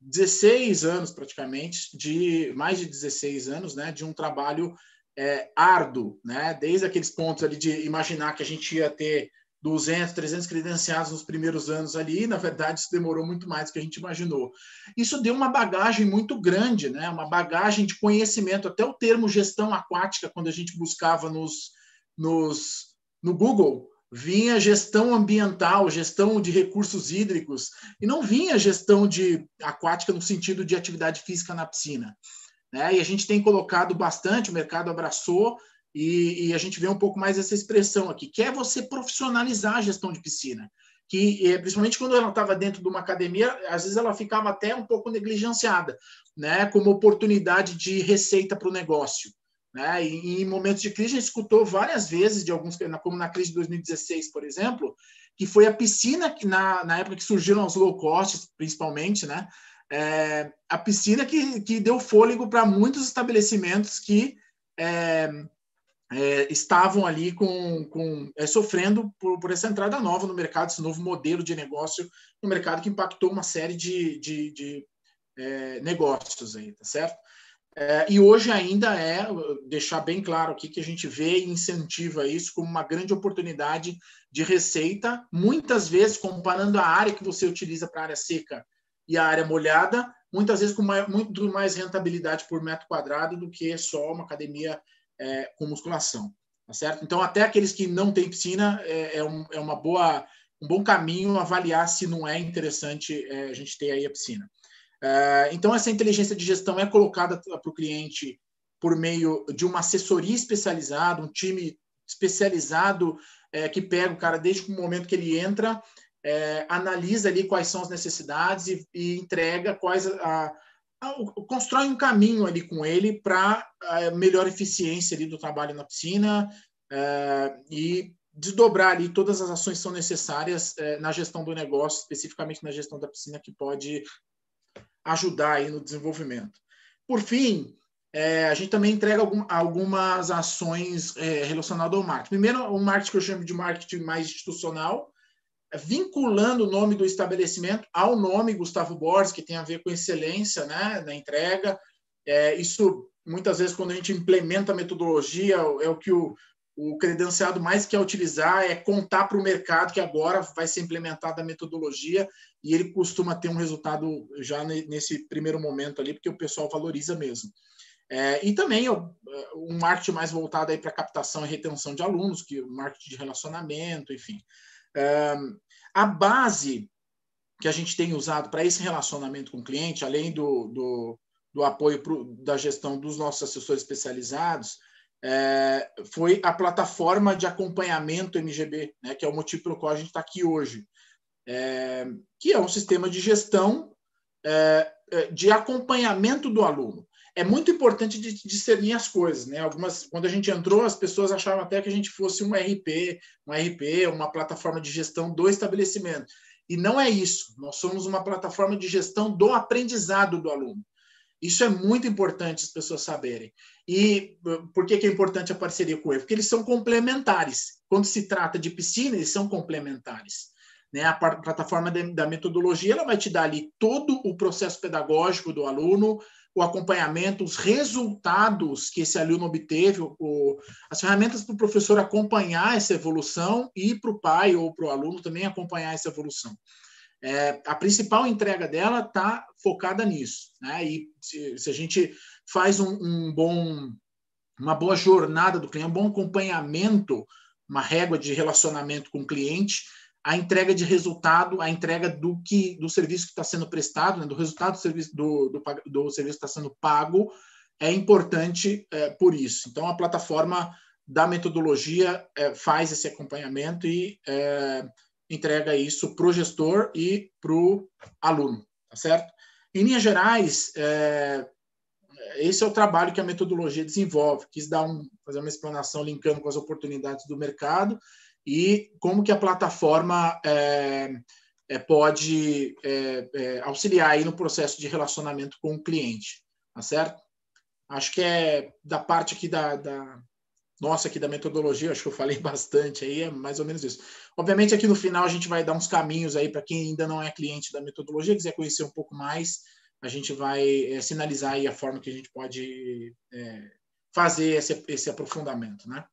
16 anos praticamente, de mais de 16 anos, né, de um trabalho é, árduo, né, desde aqueles pontos ali de imaginar que a gente ia ter 200, 300 credenciados nos primeiros anos ali, na verdade isso demorou muito mais do que a gente imaginou. Isso deu uma bagagem muito grande, né, uma bagagem de conhecimento, até o termo gestão aquática, quando a gente buscava nos nos, no Google, vinha gestão ambiental, gestão de recursos hídricos, e não vinha gestão de aquática no sentido de atividade física na piscina. Né? E a gente tem colocado bastante, o mercado abraçou, e, e a gente vê um pouco mais essa expressão aqui, que é você profissionalizar a gestão de piscina. Que, é, principalmente quando ela estava dentro de uma academia, às vezes ela ficava até um pouco negligenciada, né? como oportunidade de receita para o negócio. Né? E, em momentos de crise, a gente escutou várias vezes, de alguns, como na crise de 2016, por exemplo, que foi a piscina que, na, na época que surgiram os low costs, principalmente, né? É, a piscina que, que deu fôlego para muitos estabelecimentos que é, é, estavam ali com, com é, sofrendo por, por, essa entrada nova no mercado, esse novo modelo de negócio no mercado que impactou uma série de, de, de é, negócios aí, tá certo? É, e hoje ainda é, deixar bem claro aqui, que a gente vê e incentiva isso como uma grande oportunidade de receita, muitas vezes comparando a área que você utiliza para a área seca e a área molhada, muitas vezes com mais, muito mais rentabilidade por metro quadrado do que só uma academia é, com musculação, tá certo? Então, até aqueles que não têm piscina, é, é, um, é uma boa, um bom caminho avaliar se não é interessante é, a gente ter aí a piscina. É, então, essa inteligência de gestão é colocada para o cliente por meio de uma assessoria especializada, um time especializado é, que pega o cara desde o momento que ele entra, é, analisa ali quais são as necessidades e, e entrega quais a, a, constrói um caminho ali com ele para melhor eficiência ali do trabalho na piscina é, e desdobrar ali todas as ações que são necessárias é, na gestão do negócio, especificamente na gestão da piscina, que pode ajudar aí no desenvolvimento. Por fim, é, a gente também entrega algum, algumas ações é, relacionadas ao marketing. Primeiro, o marketing que eu chamo de marketing mais institucional, vinculando o nome do estabelecimento ao nome Gustavo Borges, que tem a ver com excelência né, na entrega. É, isso, muitas vezes, quando a gente implementa a metodologia, é o que o, o credenciado mais quer utilizar, é contar para o mercado que agora vai ser implementada a metodologia e ele costuma ter um resultado já nesse primeiro momento ali, porque o pessoal valoriza mesmo. É, e também um marketing mais voltado para captação e retenção de alunos, que o marketing de relacionamento, enfim. É, a base que a gente tem usado para esse relacionamento com o cliente, além do, do, do apoio pro, da gestão dos nossos assessores especializados, é, foi a plataforma de acompanhamento MGB, né, que é o motivo pelo qual a gente está aqui hoje, é, que é um sistema de gestão é, é de acompanhamento do aluno é muito importante de discernir as coisas, né? Algumas, quando a gente entrou, as pessoas achavam até que a gente fosse um RP, um RP, uma plataforma de gestão do estabelecimento. E não é isso. Nós somos uma plataforma de gestão do aprendizado do aluno. Isso é muito importante as pessoas saberem. E por que, que é importante a parceria com ele? Porque eles são complementares. Quando se trata de piscina, eles são complementares. Né? A plataforma da metodologia ela vai te dar ali todo o processo pedagógico do aluno, o acompanhamento, os resultados que esse aluno obteve, o, as ferramentas para o professor acompanhar essa evolução e para o pai ou para o aluno também acompanhar essa evolução. É, a principal entrega dela está focada nisso. Né? E se, se a gente faz um, um, bom, uma boa jornada do cliente, um bom acompanhamento, uma régua de relacionamento com o cliente, a entrega de resultado, a entrega do que do serviço que está sendo prestado, né, do resultado do serviço do, do, do serviço que está sendo pago, é importante é, por isso. Então, a plataforma da metodologia é, faz esse acompanhamento e é, entrega isso para o gestor e para o aluno, tá certo? Em linhas gerais, é, esse é o trabalho que a metodologia desenvolve. Quis dar um, fazer uma explanação linkando com as oportunidades do mercado e como que a plataforma é, é, pode é, é, auxiliar aí no processo de relacionamento com o cliente, tá certo? Acho que é da parte aqui da, da nossa aqui da metodologia, acho que eu falei bastante aí, é mais ou menos isso. Obviamente aqui no final a gente vai dar uns caminhos aí para quem ainda não é cliente da metodologia, quiser conhecer um pouco mais, a gente vai é, sinalizar aí a forma que a gente pode é, fazer esse, esse aprofundamento, né?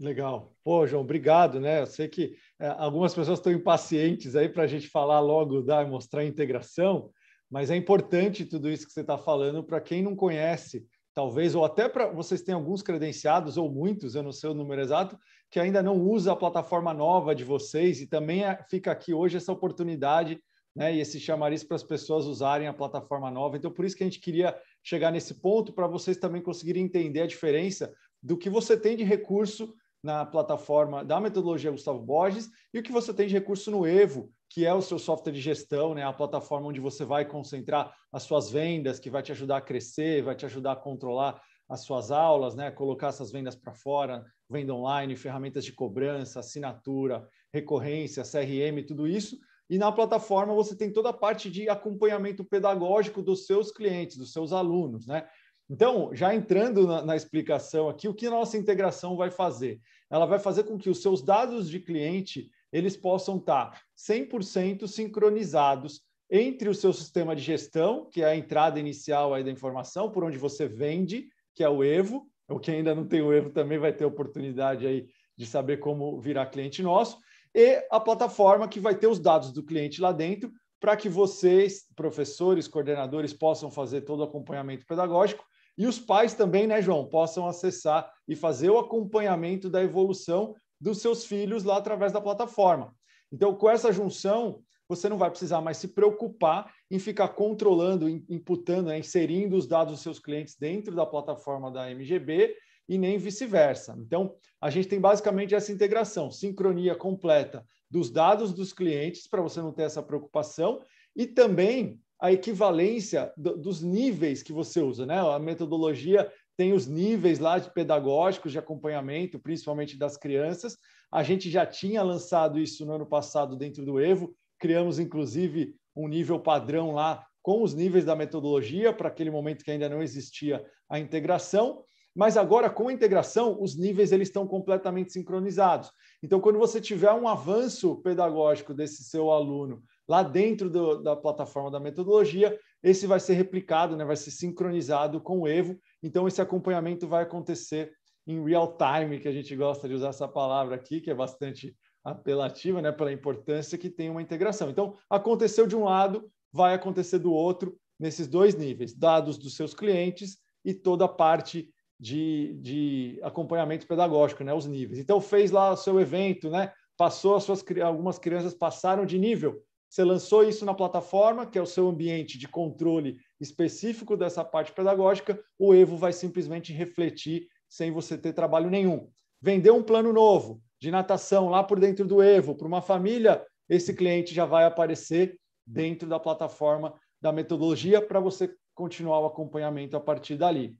Legal. Pô, João, obrigado, né? Eu sei que é, algumas pessoas estão impacientes aí para a gente falar logo da mostrar a integração, mas é importante tudo isso que você está falando para quem não conhece, talvez, ou até para vocês têm alguns credenciados, ou muitos, eu não sei o número exato, que ainda não usa a plataforma nova de vocês, e também é, fica aqui hoje essa oportunidade né, e esse chamariz para as pessoas usarem a plataforma nova. Então, por isso que a gente queria chegar nesse ponto, para vocês também conseguirem entender a diferença do que você tem de recurso na plataforma da metodologia Gustavo Borges e o que você tem de recurso no Evo, que é o seu software de gestão, né? a plataforma onde você vai concentrar as suas vendas, que vai te ajudar a crescer, vai te ajudar a controlar as suas aulas, né? colocar essas vendas para fora, venda online, ferramentas de cobrança, assinatura, recorrência, CRM, tudo isso. E na plataforma você tem toda a parte de acompanhamento pedagógico dos seus clientes, dos seus alunos, né? Então, já entrando na, na, explicação aqui, o que a nossa integração vai fazer? Ela vai fazer com que os seus dados de cliente eles possam estar 100% sincronizados entre o seu sistema de gestão, que é a entrada inicial aí da informação, por onde você vende, que é o Evo, o que ainda não tem o Evo também vai ter oportunidade aí de saber como virar cliente nosso, e a plataforma que vai ter os dados do cliente lá dentro, para que vocês, professores, coordenadores, possam fazer todo o acompanhamento pedagógico. E os pais também, né, João, possam acessar e fazer o acompanhamento da evolução dos seus filhos lá através da plataforma. Então, com essa junção, você não vai precisar mais se preocupar em ficar controlando, imputando, né, inserindo os dados dos seus clientes dentro da plataforma da MGB e nem vice-versa. Então, a gente tem basicamente essa integração, sincronia completa dos dados dos clientes para você não ter essa preocupação e também a equivalência do, dos níveis que você usa, né? A metodologia tem os níveis lá de pedagógicos de acompanhamento, principalmente das crianças. A gente já tinha lançado isso no ano passado dentro do Evo, criamos inclusive um nível padrão lá com os níveis da metodologia, para aquele momento que ainda não existia a integração, mas agora com a integração, os níveis eles estão completamente sincronizados. Então, quando você tiver um avanço pedagógico desse seu aluno lá dentro do, da plataforma da metodologia, esse vai ser replicado, né, vai ser sincronizado com o Evo. Então, esse acompanhamento vai acontecer em real time, que a gente gosta de usar essa palavra aqui, que é bastante apelativa, né, pela importância que tem uma integração. Então, aconteceu de um lado, vai acontecer do outro, nesses dois níveis, dados dos seus clientes e toda a parte de, de acompanhamento pedagógico, né, os níveis. Então, fez lá o seu evento, né, passou as suas algumas crianças passaram de nível. Você lançou isso na plataforma, que é o seu ambiente de controle específico dessa parte pedagógica, o Evo vai simplesmente refletir sem você ter trabalho nenhum. Vendeu um plano novo de natação lá por dentro do Evo para uma família, esse cliente já vai aparecer dentro da plataforma da metodologia para você continuar o acompanhamento a partir dali.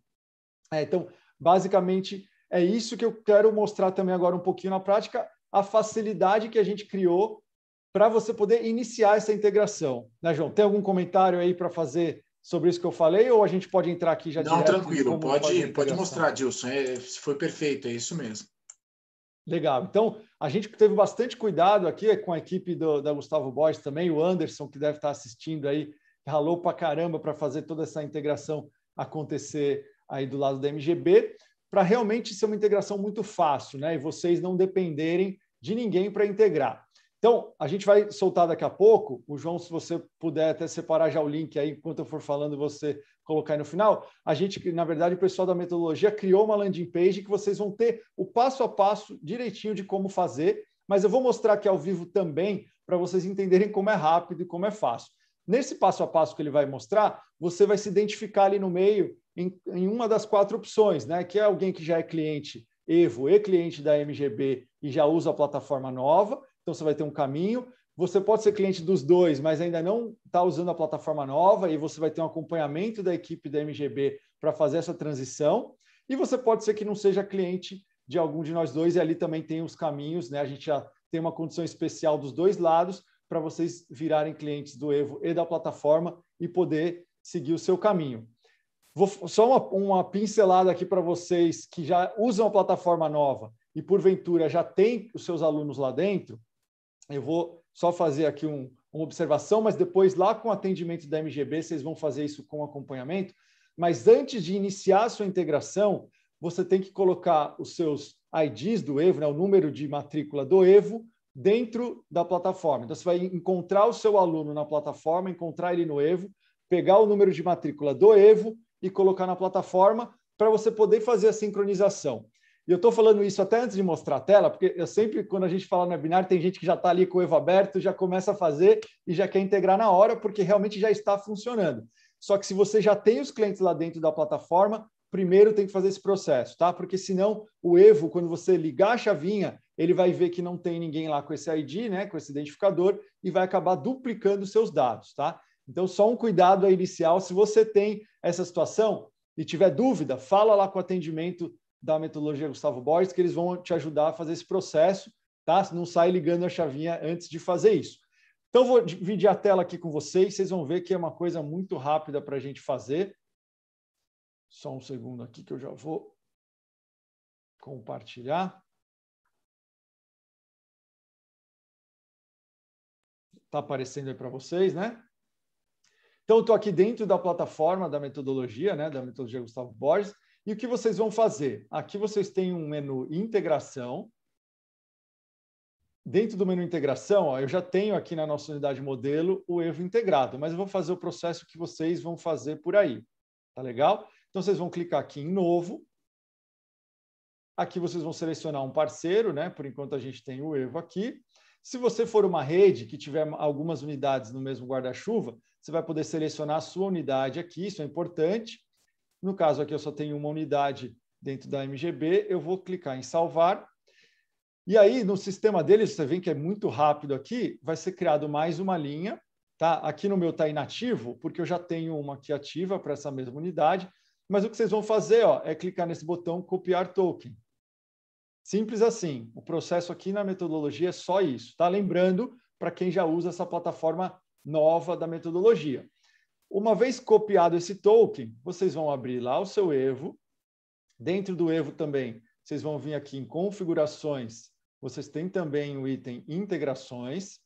É, então, basicamente, é isso que eu quero mostrar também agora um pouquinho na prática, a facilidade que a gente criou para você poder iniciar essa integração. Né, João? Tem algum comentário aí para fazer sobre isso que eu falei ou a gente pode entrar aqui já Não, tranquilo, pode, pode mostrar, Dilson. É, foi perfeito, é isso mesmo. Legal. Então, a gente teve bastante cuidado aqui com a equipe do, da Gustavo Boys também, o Anderson, que deve estar assistindo aí, ralou para caramba para fazer toda essa integração acontecer aí do lado da MGB, para realmente ser uma integração muito fácil, né? E vocês não dependerem de ninguém para integrar. Então, a gente vai soltar daqui a pouco. O João, se você puder até separar já o link aí, enquanto eu for falando, você colocar aí no final. A gente, na verdade, o pessoal da metodologia criou uma landing page que vocês vão ter o passo a passo direitinho de como fazer, mas eu vou mostrar aqui ao vivo também para vocês entenderem como é rápido e como é fácil. Nesse passo a passo que ele vai mostrar, você vai se identificar ali no meio em, em uma das quatro opções, né? Que é alguém que já é cliente Evo e cliente da MGB e já usa a plataforma nova então você vai ter um caminho. Você pode ser cliente dos dois, mas ainda não está usando a plataforma nova, e você vai ter um acompanhamento da equipe da MGB para fazer essa transição. E você pode ser que não seja cliente de algum de nós dois, e ali também tem os caminhos, né? A gente já tem uma condição especial dos dois lados para vocês virarem clientes do Evo e da plataforma e poder seguir o seu caminho. Vou só uma, uma pincelada aqui para vocês que já usam a plataforma nova e porventura já tem os seus alunos lá dentro. Eu vou só fazer aqui um, uma observação, mas depois, lá com o atendimento da MGB, vocês vão fazer isso com acompanhamento. Mas antes de iniciar a sua integração, você tem que colocar os seus IDs do Evo, né, o número de matrícula do Evo, dentro da plataforma. Então, você vai encontrar o seu aluno na plataforma, encontrar ele no Evo, pegar o número de matrícula do Evo e colocar na plataforma para você poder fazer a sincronização. E eu estou falando isso até antes de mostrar a tela, porque eu sempre, quando a gente fala no webinar, tem gente que já está ali com o Evo aberto, já começa a fazer e já quer integrar na hora, porque realmente já está funcionando. Só que se você já tem os clientes lá dentro da plataforma, primeiro tem que fazer esse processo, tá? Porque senão o Evo, quando você ligar a chavinha, ele vai ver que não tem ninguém lá com esse ID, né, com esse identificador, e vai acabar duplicando seus dados, tá? Então, só um cuidado aí inicial. Se você tem essa situação e tiver dúvida, fala lá com o atendimento da metodologia Gustavo Borges, que eles vão te ajudar a fazer esse processo, tá? Não sai ligando a chavinha antes de fazer isso. Então, vou dividir a tela aqui com vocês, vocês vão ver que é uma coisa muito rápida para a gente fazer. Só um segundo aqui que eu já vou compartilhar. Está aparecendo aí para vocês, né? Então, estou aqui dentro da plataforma da metodologia, né, da metodologia Gustavo Borges. E o que vocês vão fazer? Aqui vocês têm um menu integração. Dentro do menu integração, ó, eu já tenho aqui na nossa unidade modelo o Evo integrado, mas eu vou fazer o processo que vocês vão fazer por aí. Tá legal? Então, vocês vão clicar aqui em novo. Aqui vocês vão selecionar um parceiro, né? Por enquanto a gente tem o Evo aqui. Se você for uma rede que tiver algumas unidades no mesmo guarda-chuva, você vai poder selecionar a sua unidade aqui, isso é importante. No caso aqui, eu só tenho uma unidade dentro da MGB, eu vou clicar em salvar. E aí, no sistema deles, você vê que é muito rápido aqui, vai ser criado mais uma linha. Tá? Aqui no meu está inativo, porque eu já tenho uma aqui ativa para essa mesma unidade. Mas o que vocês vão fazer ó, é clicar nesse botão copiar token. Simples assim. O processo aqui na metodologia é só isso. Tá? Lembrando, para quem já usa essa plataforma nova da metodologia. Uma vez copiado esse token, vocês vão abrir lá o seu Evo. Dentro do Evo também, vocês vão vir aqui em configurações. Vocês têm também o item integrações.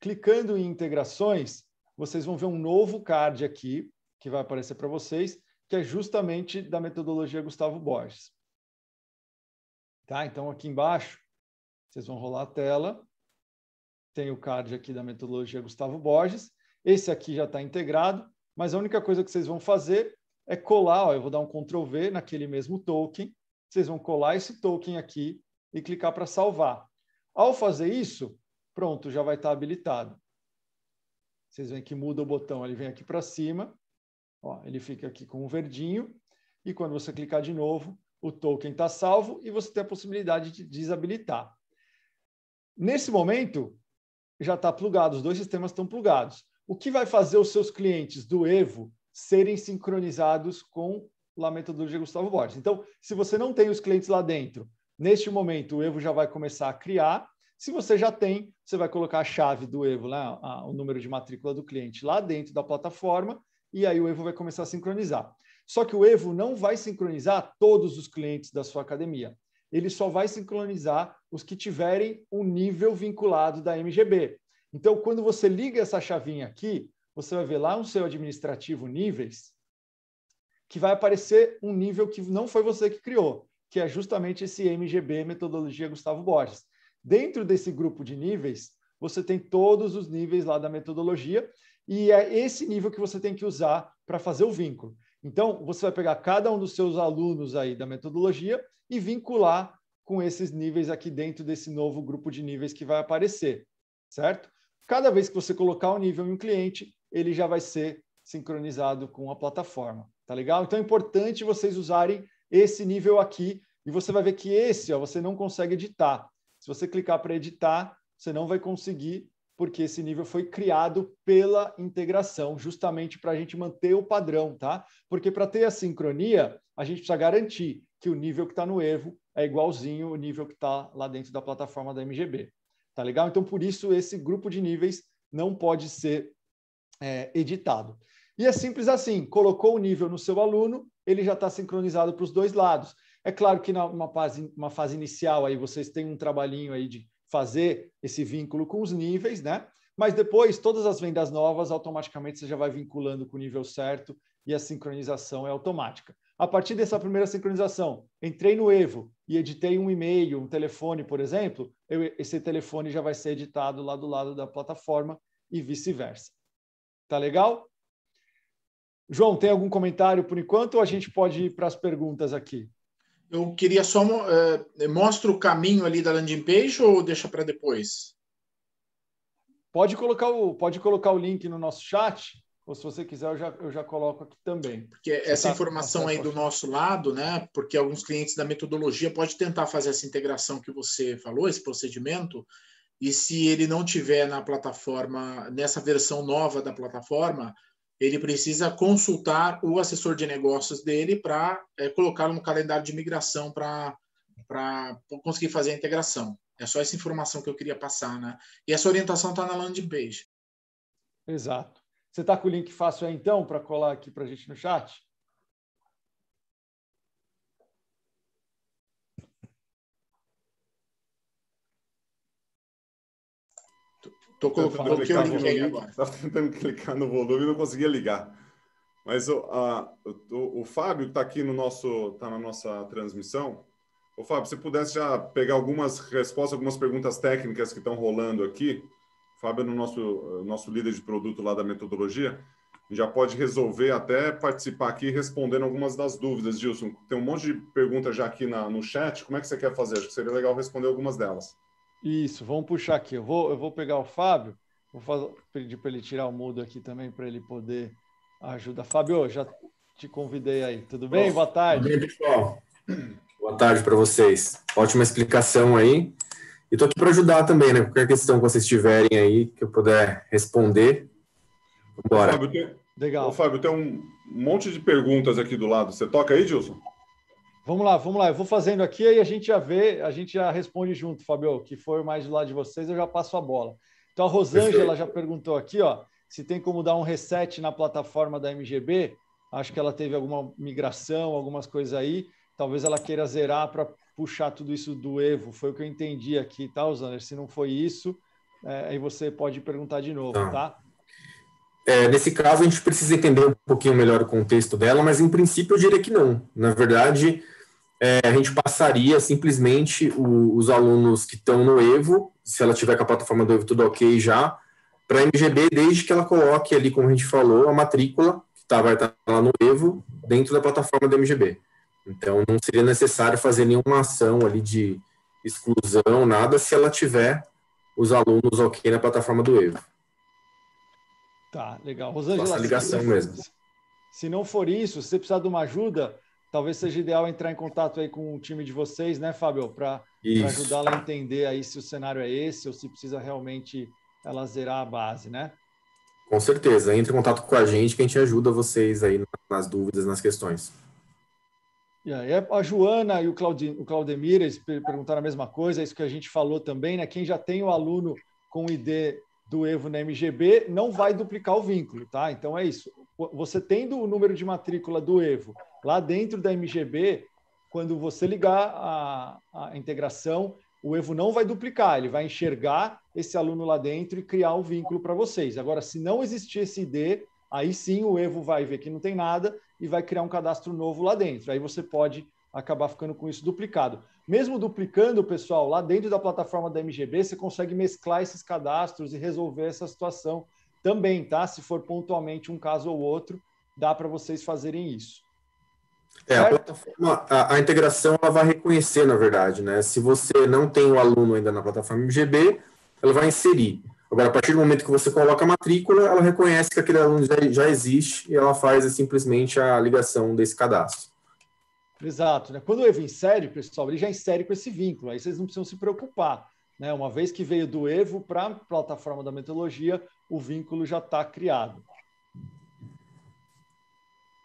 Clicando em integrações, vocês vão ver um novo card aqui, que vai aparecer para vocês, que é justamente da metodologia Gustavo Borges. Tá? Então, aqui embaixo, vocês vão rolar a tela. Tem o card aqui da metodologia Gustavo Borges. Esse aqui já está integrado, mas a única coisa que vocês vão fazer é colar, ó, eu vou dar um Ctrl V naquele mesmo token, vocês vão colar esse token aqui e clicar para salvar. Ao fazer isso, pronto, já vai estar tá habilitado. Vocês veem que muda o botão, ele vem aqui para cima, ó, ele fica aqui com o verdinho, e quando você clicar de novo, o token está salvo e você tem a possibilidade de desabilitar. Nesse momento, já está plugado, os dois sistemas estão plugados o que vai fazer os seus clientes do Evo serem sincronizados com a metodologia Gustavo Borges. Então, se você não tem os clientes lá dentro, neste momento o Evo já vai começar a criar. Se você já tem, você vai colocar a chave do Evo, lá, o número de matrícula do cliente lá dentro da plataforma, e aí o Evo vai começar a sincronizar. Só que o Evo não vai sincronizar todos os clientes da sua academia. Ele só vai sincronizar os que tiverem um nível vinculado da MGB. Então, quando você liga essa chavinha aqui, você vai ver lá no seu administrativo níveis, que vai aparecer um nível que não foi você que criou, que é justamente esse MGB, metodologia Gustavo Borges. Dentro desse grupo de níveis, você tem todos os níveis lá da metodologia, e é esse nível que você tem que usar para fazer o vínculo. Então, você vai pegar cada um dos seus alunos aí da metodologia e vincular com esses níveis aqui dentro desse novo grupo de níveis que vai aparecer, certo? Cada vez que você colocar o nível em um cliente, ele já vai ser sincronizado com a plataforma. Tá legal? Então é importante vocês usarem esse nível aqui e você vai ver que esse ó, você não consegue editar. Se você clicar para editar, você não vai conseguir, porque esse nível foi criado pela integração, justamente para a gente manter o padrão, tá? Porque para ter a sincronia, a gente precisa garantir que o nível que está no Evo é igualzinho o nível que está lá dentro da plataforma da MGB. Tá legal? Então, por isso, esse grupo de níveis não pode ser é, editado. E é simples assim: colocou o nível no seu aluno, ele já está sincronizado para os dois lados. É claro que numa fase, uma fase inicial aí vocês têm um trabalhinho aí de fazer esse vínculo com os níveis, né? Mas depois, todas as vendas novas, automaticamente você já vai vinculando com o nível certo e a sincronização é automática. A partir dessa primeira sincronização, entrei no Evo e editei um e-mail, um telefone, por exemplo, eu, esse telefone já vai ser editado lá do lado da plataforma e vice-versa. Tá legal? João, tem algum comentário por enquanto ou a gente pode ir para as perguntas aqui? Eu queria só uh, mostra o caminho ali da landing page ou deixa para depois? Pode colocar o pode colocar o link no nosso chat ou se você quiser, eu já, eu já coloco aqui também. Porque essa tá, informação aí do nosso lado, né? Porque alguns clientes da metodologia pode tentar fazer essa integração que você falou, esse procedimento, e se ele não tiver na plataforma, nessa versão nova da plataforma, ele precisa consultar o assessor de negócios dele para é, colocá-lo no calendário de migração para conseguir fazer a integração. É só essa informação que eu queria passar, né? E essa orientação está na landing page. Exato. Você está com o link fácil aí, então, para colar aqui para a gente no chat? Estou colocando o link agora. Estava tentando clicar no volume e não conseguia ligar. Mas o, a, o, o Fábio está aqui no nosso, está na nossa transmissão. O Fábio, se pudesse já pegar algumas respostas, algumas perguntas técnicas que estão rolando aqui, Fábio é no nosso, nosso líder de produto lá da metodologia, já pode resolver até participar aqui respondendo algumas das dúvidas, Gilson. Tem um monte de perguntas já aqui na, no chat. Como é que você quer fazer? Acho que seria legal responder algumas delas. Isso, vamos puxar aqui. Eu vou, eu vou pegar o Fábio, vou fazer, pedir para ele tirar o mudo aqui também, para ele poder ajudar. Fábio, já te convidei aí. Tudo bem? Boa tarde. Tudo bem, pessoal. Boa tarde para vocês. Ótima explicação aí. E estou aqui para ajudar também, né? Qualquer questão que vocês tiverem aí, que eu puder responder. Bora. Fábio, tem... Legal. Ô, Fábio, tem um monte de perguntas aqui do lado. Você toca aí, Gilson? Vamos lá, vamos lá. Eu vou fazendo aqui e a gente já vê, a gente já responde junto, Fábio. Que for mais do lado de vocês, eu já passo a bola. Então, a Rosângela já perguntou aqui, ó. se tem como dar um reset na plataforma da MGB. Acho que ela teve alguma migração, algumas coisas aí. Talvez ela queira zerar para puxar tudo isso do Evo. Foi o que eu entendi aqui, tá, Zander? Se não foi isso, é, aí você pode perguntar de novo, tá? tá? É, nesse caso, a gente precisa entender um pouquinho melhor o contexto dela, mas em princípio eu diria que não. Na verdade, é, a gente passaria simplesmente o, os alunos que estão no Evo, se ela tiver com a plataforma do Evo tudo ok já, para a MGB, desde que ela coloque ali, como a gente falou, a matrícula, que tá, vai estar tá lá no Evo, dentro da plataforma do MGB. Então, não seria necessário fazer nenhuma ação ali de exclusão, nada, se ela tiver os alunos ok na plataforma do Evo. Tá, legal. Rosângela, Nossa ligação se, mesmo. Se não for isso, se você precisar de uma ajuda, talvez seja ideal entrar em contato aí com o time de vocês, né, Fábio, para ajudá-la a entender aí se o cenário é esse ou se precisa realmente ela zerar a base, né? Com certeza. Entre em contato com a gente que a gente ajuda vocês aí nas dúvidas, nas questões. A Joana e o, Claudi, o Claudemir eles perguntaram a mesma coisa, é isso que a gente falou também, né? Quem já tem o aluno com ID do Evo na MGB não vai duplicar o vínculo, tá? Então é isso. Você tendo o número de matrícula do Evo lá dentro da MGB, quando você ligar a, a integração, o Evo não vai duplicar, ele vai enxergar esse aluno lá dentro e criar o um vínculo para vocês. Agora, se não existir esse ID, aí sim o Evo vai ver que não tem nada e vai criar um cadastro novo lá dentro. Aí você pode acabar ficando com isso duplicado. Mesmo duplicando, pessoal, lá dentro da plataforma da MGB, você consegue mesclar esses cadastros e resolver essa situação também, tá? Se for pontualmente um caso ou outro, dá para vocês fazerem isso. É, a plataforma, a, a, integração ela vai reconhecer, na verdade, né? Se você não tem o aluno ainda na plataforma MGB, ela vai inserir. Agora, a partir do momento que você coloca a matrícula, ela reconhece que aquele aluno já, já existe e ela faz é, simplesmente a ligação desse cadastro. Exato. Né? Quando o Evo insere, pessoal, ele já insere com esse vínculo, aí vocês não precisam se preocupar. Né? Uma vez que veio do Evo para a plataforma da metodologia, o vínculo já está criado.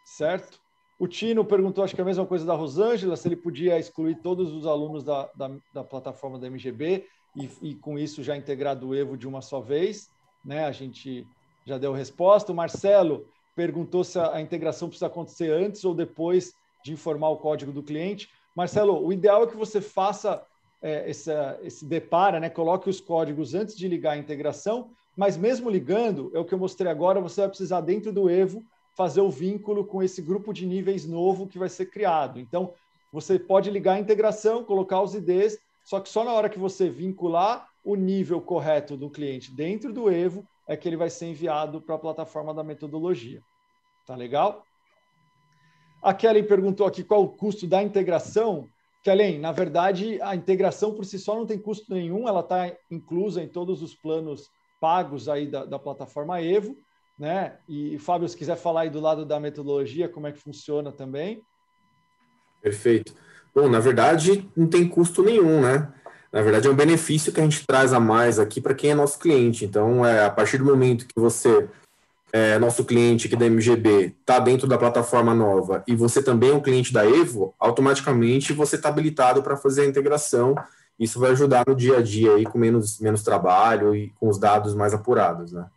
Certo? O Tino perguntou, acho que é a mesma coisa da Rosângela, se ele podia excluir todos os alunos da, da, da plataforma da MGB e, e, com isso já integrar do Evo de uma só vez. Né? A gente já deu resposta. O Marcelo perguntou se a, a integração precisa acontecer antes ou depois de informar o código do cliente. Marcelo, o ideal é que você faça é, esse, esse depara, né? coloque os códigos antes de ligar a integração, mas mesmo ligando, é o que eu mostrei agora, você vai precisar, dentro do Evo, fazer o vínculo com esse grupo de níveis novo que vai ser criado. Então, você pode ligar a integração, colocar os IDs, só que só na hora que você vincular o nível correto do cliente dentro do Evo é que ele vai ser enviado para a plataforma da metodologia. Tá legal? A Kelly perguntou aqui qual o custo da integração. Kelly, na verdade, a integração por si só não tem custo nenhum, ela está inclusa em todos os planos pagos aí da, da plataforma Evo, né? E, Fábio, se quiser falar aí do lado da metodologia, como é que funciona também. Perfeito. Bom, na verdade, não tem custo nenhum, né? Na verdade, é um benefício que a gente traz a mais aqui para quem é nosso cliente. Então, é, a partir do momento que você é, nosso cliente aqui da MGB está dentro da plataforma nova e você também é um cliente da Evo, automaticamente você está habilitado para fazer a integração. Isso vai ajudar no dia a dia aí com menos, menos trabalho e com os dados mais apurados, né?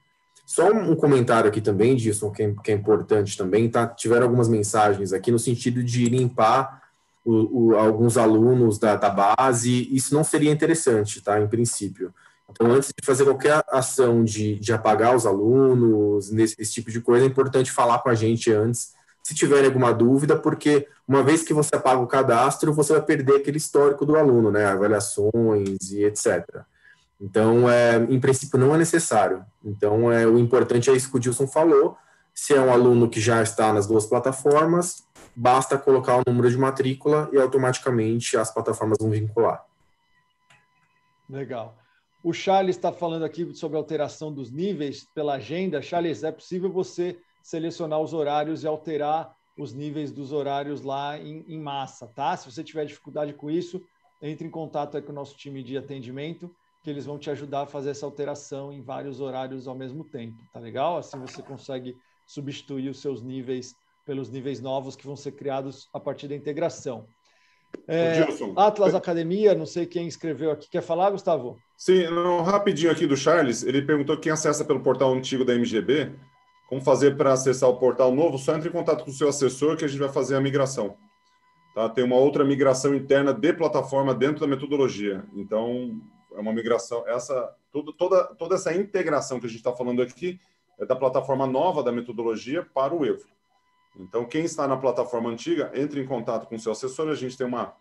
Só um comentário aqui também, disso que é, que é importante também, tá? Tiveram algumas mensagens aqui no sentido de limpar o, o, alguns alunos da, da base. Isso não seria interessante, tá? Em princípio. Então, antes de fazer qualquer ação de, de apagar os alunos, nesse esse tipo de coisa, é importante falar com a gente antes, se tiver alguma dúvida, porque uma vez que você apaga o cadastro, você vai perder aquele histórico do aluno, né, avaliações e etc. Então, é, em princípio, não é necessário. Então, é, o importante é isso que o Dilson falou, se é um aluno que já está nas duas plataformas, basta colocar o número de matrícula e automaticamente as plataformas vão vincular. Legal. O Charles está falando aqui sobre alteração dos níveis pela agenda. Charles, é possível você selecionar os horários e alterar os níveis dos horários lá em, em massa, tá? Se você tiver dificuldade com isso, entre em contato com o nosso time de atendimento, que eles vão te ajudar a fazer essa alteração em vários horários ao mesmo tempo, tá legal? Assim você consegue substituir os seus níveis pelos níveis novos que vão ser criados a partir da integração. É, Atlas Academia, não sei quem escreveu aqui. Quer falar, Gustavo? Sim, não, rapidinho aqui do Charles. Ele perguntou quem acessa pelo portal antigo da MGB. Como fazer para acessar o portal novo? Só entre em contato com o seu assessor que a gente vai fazer a migração. Tá? Tem uma outra migração interna de plataforma dentro da metodologia. Então, é uma migração. Essa toda, toda, toda essa integração que a gente está falando aqui é da plataforma nova da metodologia para o Evo. Então, quem está na plataforma antiga, entre em contato com o seu assessor. A gente tem uma,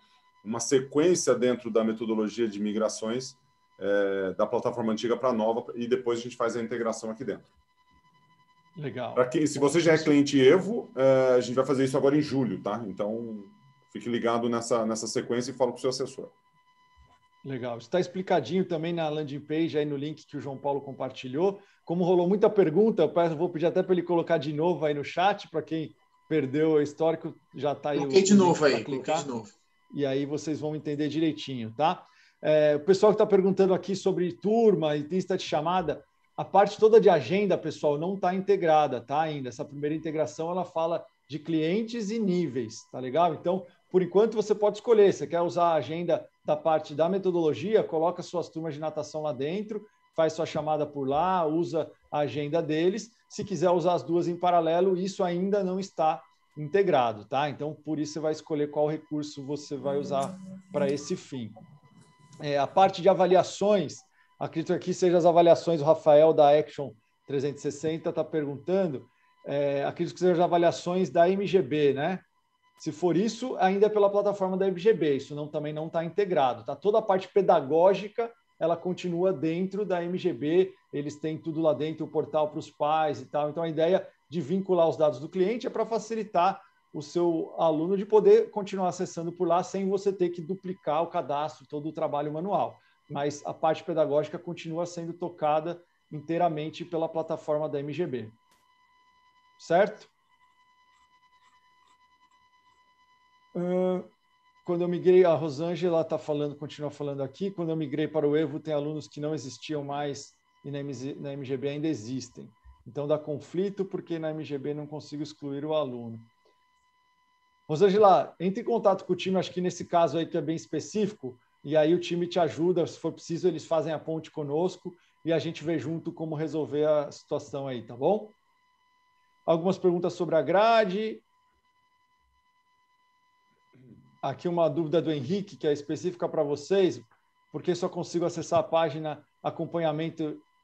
uma sequência dentro da metodologia de migrações é, da plataforma antiga para a nova e depois a gente faz a integração aqui dentro. Legal. Quem, se você já é cliente Evo, é, a gente vai fazer isso agora em julho, tá? Então, fique ligado nessa, nessa sequência e fala com o seu assessor. Legal. Está explicadinho também na landing page, aí no link que o João Paulo compartilhou. Como rolou muita pergunta, eu vou pedir até para ele colocar de novo aí no chat, para quem perdeu o histórico, já está aí. Coloquei de novo aí, clicar, de novo. E aí vocês vão entender direitinho, tá? É, o pessoal que está perguntando aqui sobre turma e lista de chamada, a parte toda de agenda, pessoal, não está integrada, tá? Ainda. Essa primeira integração ela fala de clientes e níveis, tá legal? Então, por enquanto, você pode escolher. Você quer usar a agenda da parte da metodologia, coloca suas turmas de natação lá dentro, faz sua chamada por lá, usa a agenda deles. Se quiser usar as duas em paralelo, isso ainda não está integrado, tá? Então, por isso você vai escolher qual recurso você vai usar para esse fim. É, a parte de avaliações, acredito que aqui seja as avaliações, o Rafael da Action 360 está perguntando, é, acredito que sejam as avaliações da MGB, né? Se for isso, ainda é pela plataforma da MGB, isso não, também não está integrado. Tá? Toda a parte pedagógica ela continua dentro da MGB, eles têm tudo lá dentro, o portal para os pais e tal. Então, a ideia de vincular os dados do cliente é para facilitar o seu aluno de poder continuar acessando por lá sem você ter que duplicar o cadastro, todo o trabalho manual. Mas a parte pedagógica continua sendo tocada inteiramente pela plataforma da MGB. Certo? quando eu migrei, a Rosângela está falando, continua falando aqui, quando eu migrei para o Evo, tem alunos que não existiam mais e na, na MGB ainda existem. Então dá conflito porque na MGB não consigo excluir o aluno. Rosângela, entre em contato com o time, acho que nesse caso aí que é bem específico, e aí o time te ajuda, se for preciso, eles fazem a ponte conosco e a gente vê junto como resolver a situação aí, tá bom? Algumas perguntas sobre a grade, aqui uma dúvida do Henrique, que é específica para vocês, porque só consigo acessar a página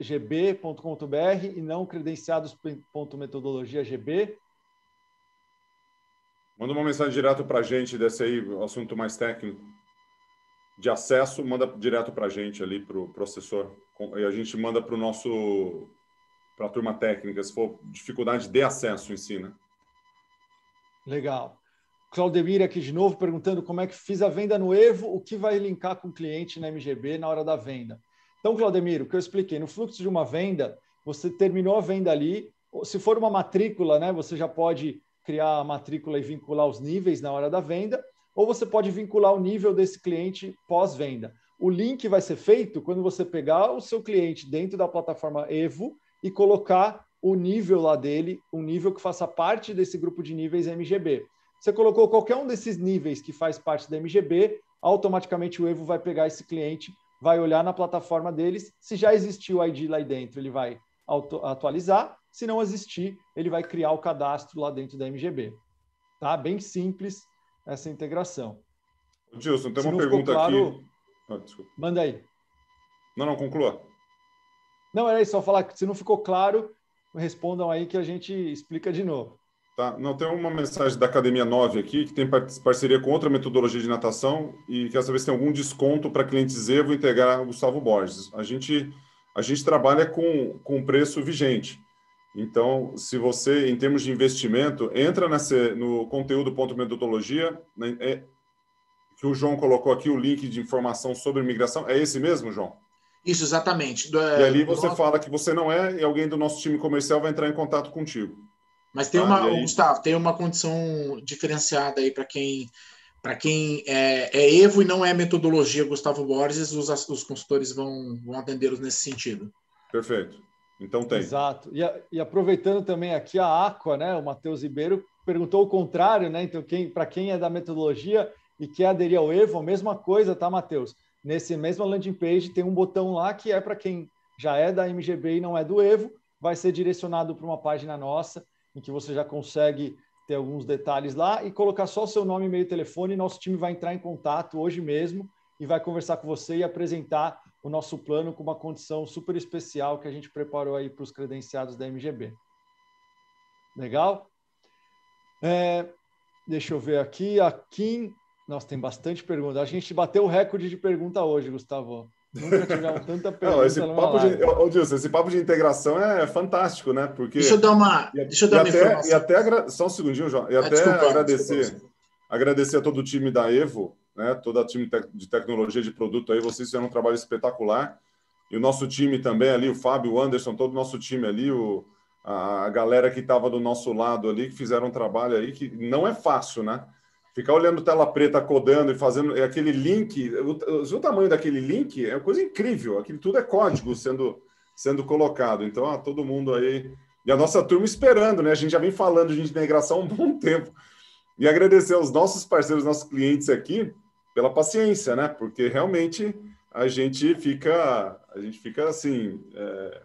acompanhamentogb.com.br e não credenciados.metodologiagb. Manda uma mensagem direto para a gente desse aí, assunto mais técnico de acesso, manda direto para a gente ali, para o processor. E a gente manda para o nosso, para a turma técnica, se for dificuldade de acesso em si, né? Legal. Claudemir aqui de novo perguntando como é que fiz a venda no Evo, o que vai linkar com o cliente na MGB na hora da venda. Então, Claudemir, o que eu expliquei, no fluxo de uma venda, você terminou a venda ali, se for uma matrícula, né, você já pode criar a matrícula e vincular os níveis na hora da venda, ou você pode vincular o nível desse cliente pós-venda. O link vai ser feito quando você pegar o seu cliente dentro da plataforma Evo e colocar o nível lá dele, um nível que faça parte desse grupo de níveis MGB. Você colocou qualquer um desses níveis que faz parte da MGB, automaticamente o Evo vai pegar esse cliente, vai olhar na plataforma deles. Se já existiu o ID lá dentro, ele vai atualizar. Se não existir, ele vai criar o cadastro lá dentro da MGB. Tá? Bem simples essa integração. Gilson, tem uma pergunta claro, aqui. Ah, manda aí. Não, não, conclua. Não, era isso, só falar que se não ficou claro, respondam aí que a gente explica de novo. Tá? Não, tem uma mensagem da Academia 9 aqui, que tem parceria com outra metodologia de natação e quer saber se tem algum desconto para clientes Evo integrar Gustavo Borges. A gente, a gente trabalha com, com preço vigente. Então, se você, em termos de investimento, entra no conteúdo ponto metodologia, né, é, que o João colocou aqui, o link de informação sobre imigração. É esse mesmo, João? Isso, exatamente. Do, e ali você do... fala que você não é e alguém do nosso time comercial vai entrar em contato contigo. Mas tem ah, uma, Gustavo, tem uma condição diferenciada aí para quem para quem é, é, Evo e não é metodologia Gustavo Borges, os, os consultores vão, vão atendê-los nesse sentido. Perfeito. Então tem. Exato. E, e aproveitando também aqui a Aqua, né? O Matheus Ribeiro perguntou o contrário, né? Então, quem, para quem é da metodologia e quer aderir ao Evo, a mesma coisa, tá, Matheus? Nesse mesmo landing page tem um botão lá que é para quem já é da MGB e não é do Evo, vai ser direcionado para uma página nossa, em que você já consegue ter alguns detalhes lá e colocar só o seu nome, e-mail e telefone. Nosso time vai entrar em contato hoje mesmo e vai conversar com você e apresentar o nosso plano com uma condição super especial que a gente preparou aí para os credenciados da MGB. Legal? É, deixa eu ver aqui. A Kim. Nossa, tem bastante pergunta. A gente bateu o recorde de pergunta hoje, Gustavo. Nunca tivemos tanta pergunta. Não, esse, papo de, Dilson, esse papo de integração é fantástico, né? Porque. Deixa eu dar uma. deixa eu dar e uma até, E até, só um segundinho, João. E ah, até desculpa, agradecer, desculpa. agradecer a todo o time da Evo, né? Todo o time de tecnologia de produto aí. Vocês fizeram um trabalho espetacular. E o nosso time também ali, o Fábio, o Anderson, todo o nosso time ali, o, a, a galera que estava do nosso lado ali, que fizeram um trabalho aí que não é fácil, né? Ficar olhando tela preta, codando e fazendo aquele link, o, o tamanho daquele link é uma coisa incrível. Aquilo tudo é código sendo, sendo colocado. Então, ó, todo mundo aí. E a nossa turma esperando, né? A gente já vem falando de integração há um bom tempo. E agradecer aos nossos parceiros, nossos clientes aqui, pela paciência, né? Porque realmente a gente fica, a gente fica assim, é,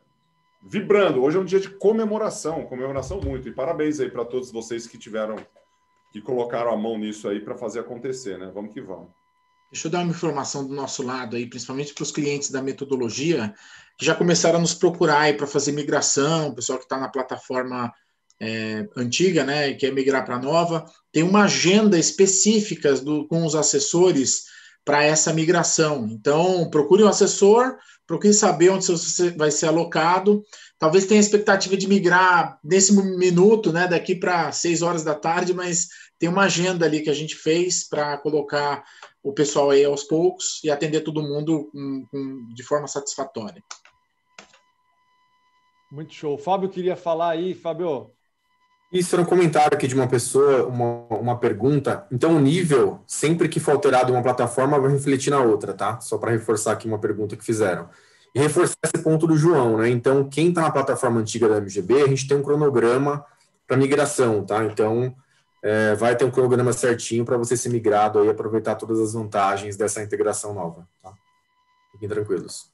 vibrando. Hoje é um dia de comemoração, comemoração muito. E parabéns aí para todos vocês que tiveram que colocaram a mão nisso aí para fazer acontecer, né? Vamos que vamos. Deixa eu dar uma informação do nosso lado aí, principalmente para os clientes da metodologia, que já começaram a nos procurar aí para fazer migração, o pessoal que está na plataforma é, antiga, né, e quer migrar para a nova, tem uma agenda específica do, com os assessores para essa migração. Então, procure um assessor, procure saber onde você vai ser alocado. Talvez tenha a expectativa de migrar nesse minuto, né, daqui para seis horas da tarde, mas tem uma agenda ali que a gente fez para colocar o pessoal aí aos poucos e atender todo mundo com, com, de forma satisfatória. Muito show. Fábio queria falar aí, Fábio. Isso era um comentário aqui de uma pessoa, uma, uma pergunta. Então, o nível, sempre que for alterado uma plataforma, vai refletir na outra, tá? Só para reforçar aqui uma pergunta que fizeram. E reforçar esse ponto do João, né? Então, quem está na plataforma antiga da MGB, a gente tem um cronograma para migração, tá? Então, é, vai ter um cronograma certinho para você ser migrado e aproveitar todas as vantagens dessa integração nova. Tá? Fiquem tranquilos.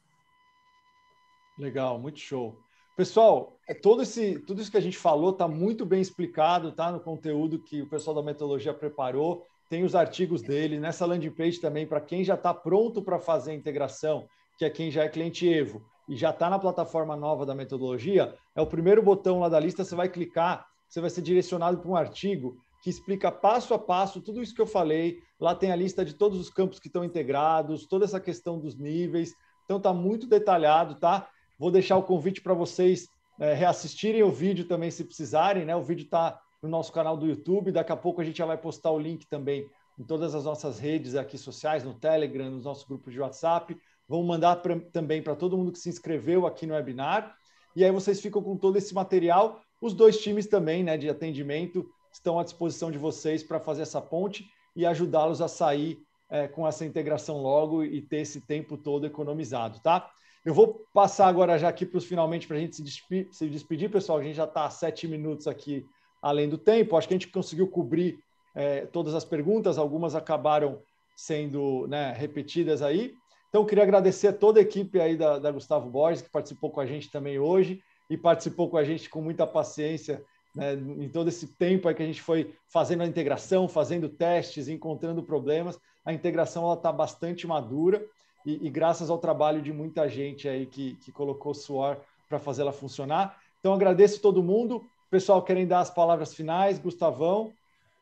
Legal, muito show. Pessoal, é todo esse, tudo isso que a gente falou está muito bem explicado, tá? No conteúdo que o pessoal da metodologia preparou. Tem os artigos dele nessa landing page também para quem já está pronto para fazer a integração, que é quem já é cliente Evo e já está na plataforma nova da metodologia. É o primeiro botão lá da lista. Você vai clicar, você vai ser direcionado para um artigo que explica passo a passo tudo isso que eu falei. Lá tem a lista de todos os campos que estão integrados, toda essa questão dos níveis. Então está muito detalhado, tá? Vou deixar o convite para vocês é, reassistirem o vídeo também, se precisarem, né? O vídeo está no nosso canal do YouTube. Daqui a pouco a gente já vai postar o link também em todas as nossas redes aqui sociais, no Telegram, nos nossos grupos de WhatsApp. Vamos mandar pra, também para todo mundo que se inscreveu aqui no webinar. E aí vocês ficam com todo esse material. Os dois times também, né, de atendimento, estão à disposição de vocês para fazer essa ponte e ajudá-los a sair é, com essa integração logo e ter esse tempo todo economizado, tá? Eu vou passar agora já aqui para os finalmente para a gente se despedir, se despedir, pessoal. A gente já está a sete minutos aqui além do tempo. Acho que a gente conseguiu cobrir é, todas as perguntas, algumas acabaram sendo né, repetidas aí. Então, queria agradecer a toda a equipe aí da, da Gustavo Borges, que participou com a gente também hoje e participou com a gente com muita paciência né, em todo esse tempo aí que a gente foi fazendo a integração, fazendo testes, encontrando problemas, a integração está bastante madura e, e, graças ao trabalho de muita gente aí que, que colocou suor para fazer ela funcionar. Então, agradeço todo mundo. Pessoal, querem dar as palavras finais? Gustavão?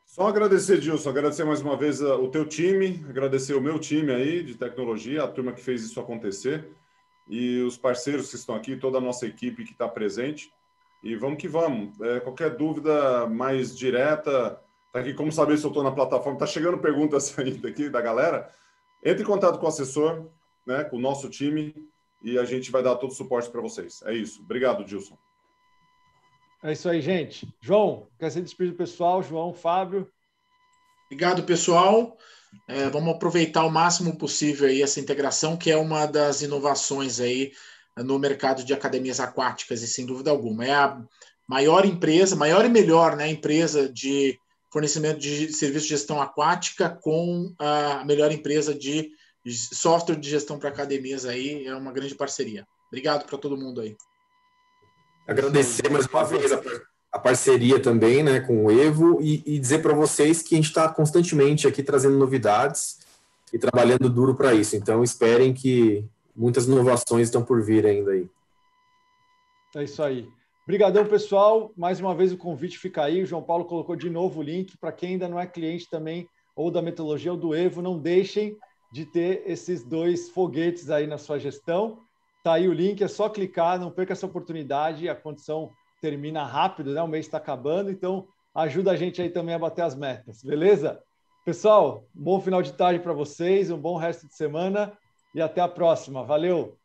Só agradecer, Gilson, agradecer mais uma vez uh, o teu time, agradecer o meu time aí de tecnologia, a turma que fez isso acontecer, e os parceiros que estão aqui, toda a nossa equipe que está presente. E vamos que vamos. É, qualquer dúvida mais direta, tá aqui como saber se eu estou na plataforma. Tá chegando perguntas ainda aqui da galera. Entre em contato com o assessor, né, com o nosso time, e a gente vai dar todo o suporte para vocês. É isso. Obrigado, Dilson. É isso aí, gente. João, quer ser despedido pessoal? João, Fábio. Obrigado, pessoal. É, vamos aproveitar o máximo possível aí essa integração, que é uma das inovações aí no mercado de academias aquáticas, e sem dúvida alguma. É a maior empresa, maior e melhor né, empresa de fornecimento de serviço de gestão aquática com a melhor empresa de software de gestão para academias aí. É uma grande parceria. Obrigado para todo mundo aí. Agradecer mais uma vez a, a parceria também né, com o Evo e, e dizer para vocês que a gente está constantemente aqui trazendo novidades e trabalhando duro para isso. Então, esperem que muitas inovações estão por vir ainda aí. É isso aí. Obrigadão, pessoal. Mais uma vez o convite fica aí. O João Paulo colocou de novo o link. Para quem ainda não é cliente também, ou da metodologia ou do Evo, não deixem de ter esses dois foguetes aí na sua gestão. Tá aí o link, é só clicar, não perca essa oportunidade. A condição termina rápido, né? O mês está acabando, então ajuda a gente aí também a bater as metas, beleza? Pessoal, bom final de tarde para vocês, um bom resto de semana e até a próxima. Valeu!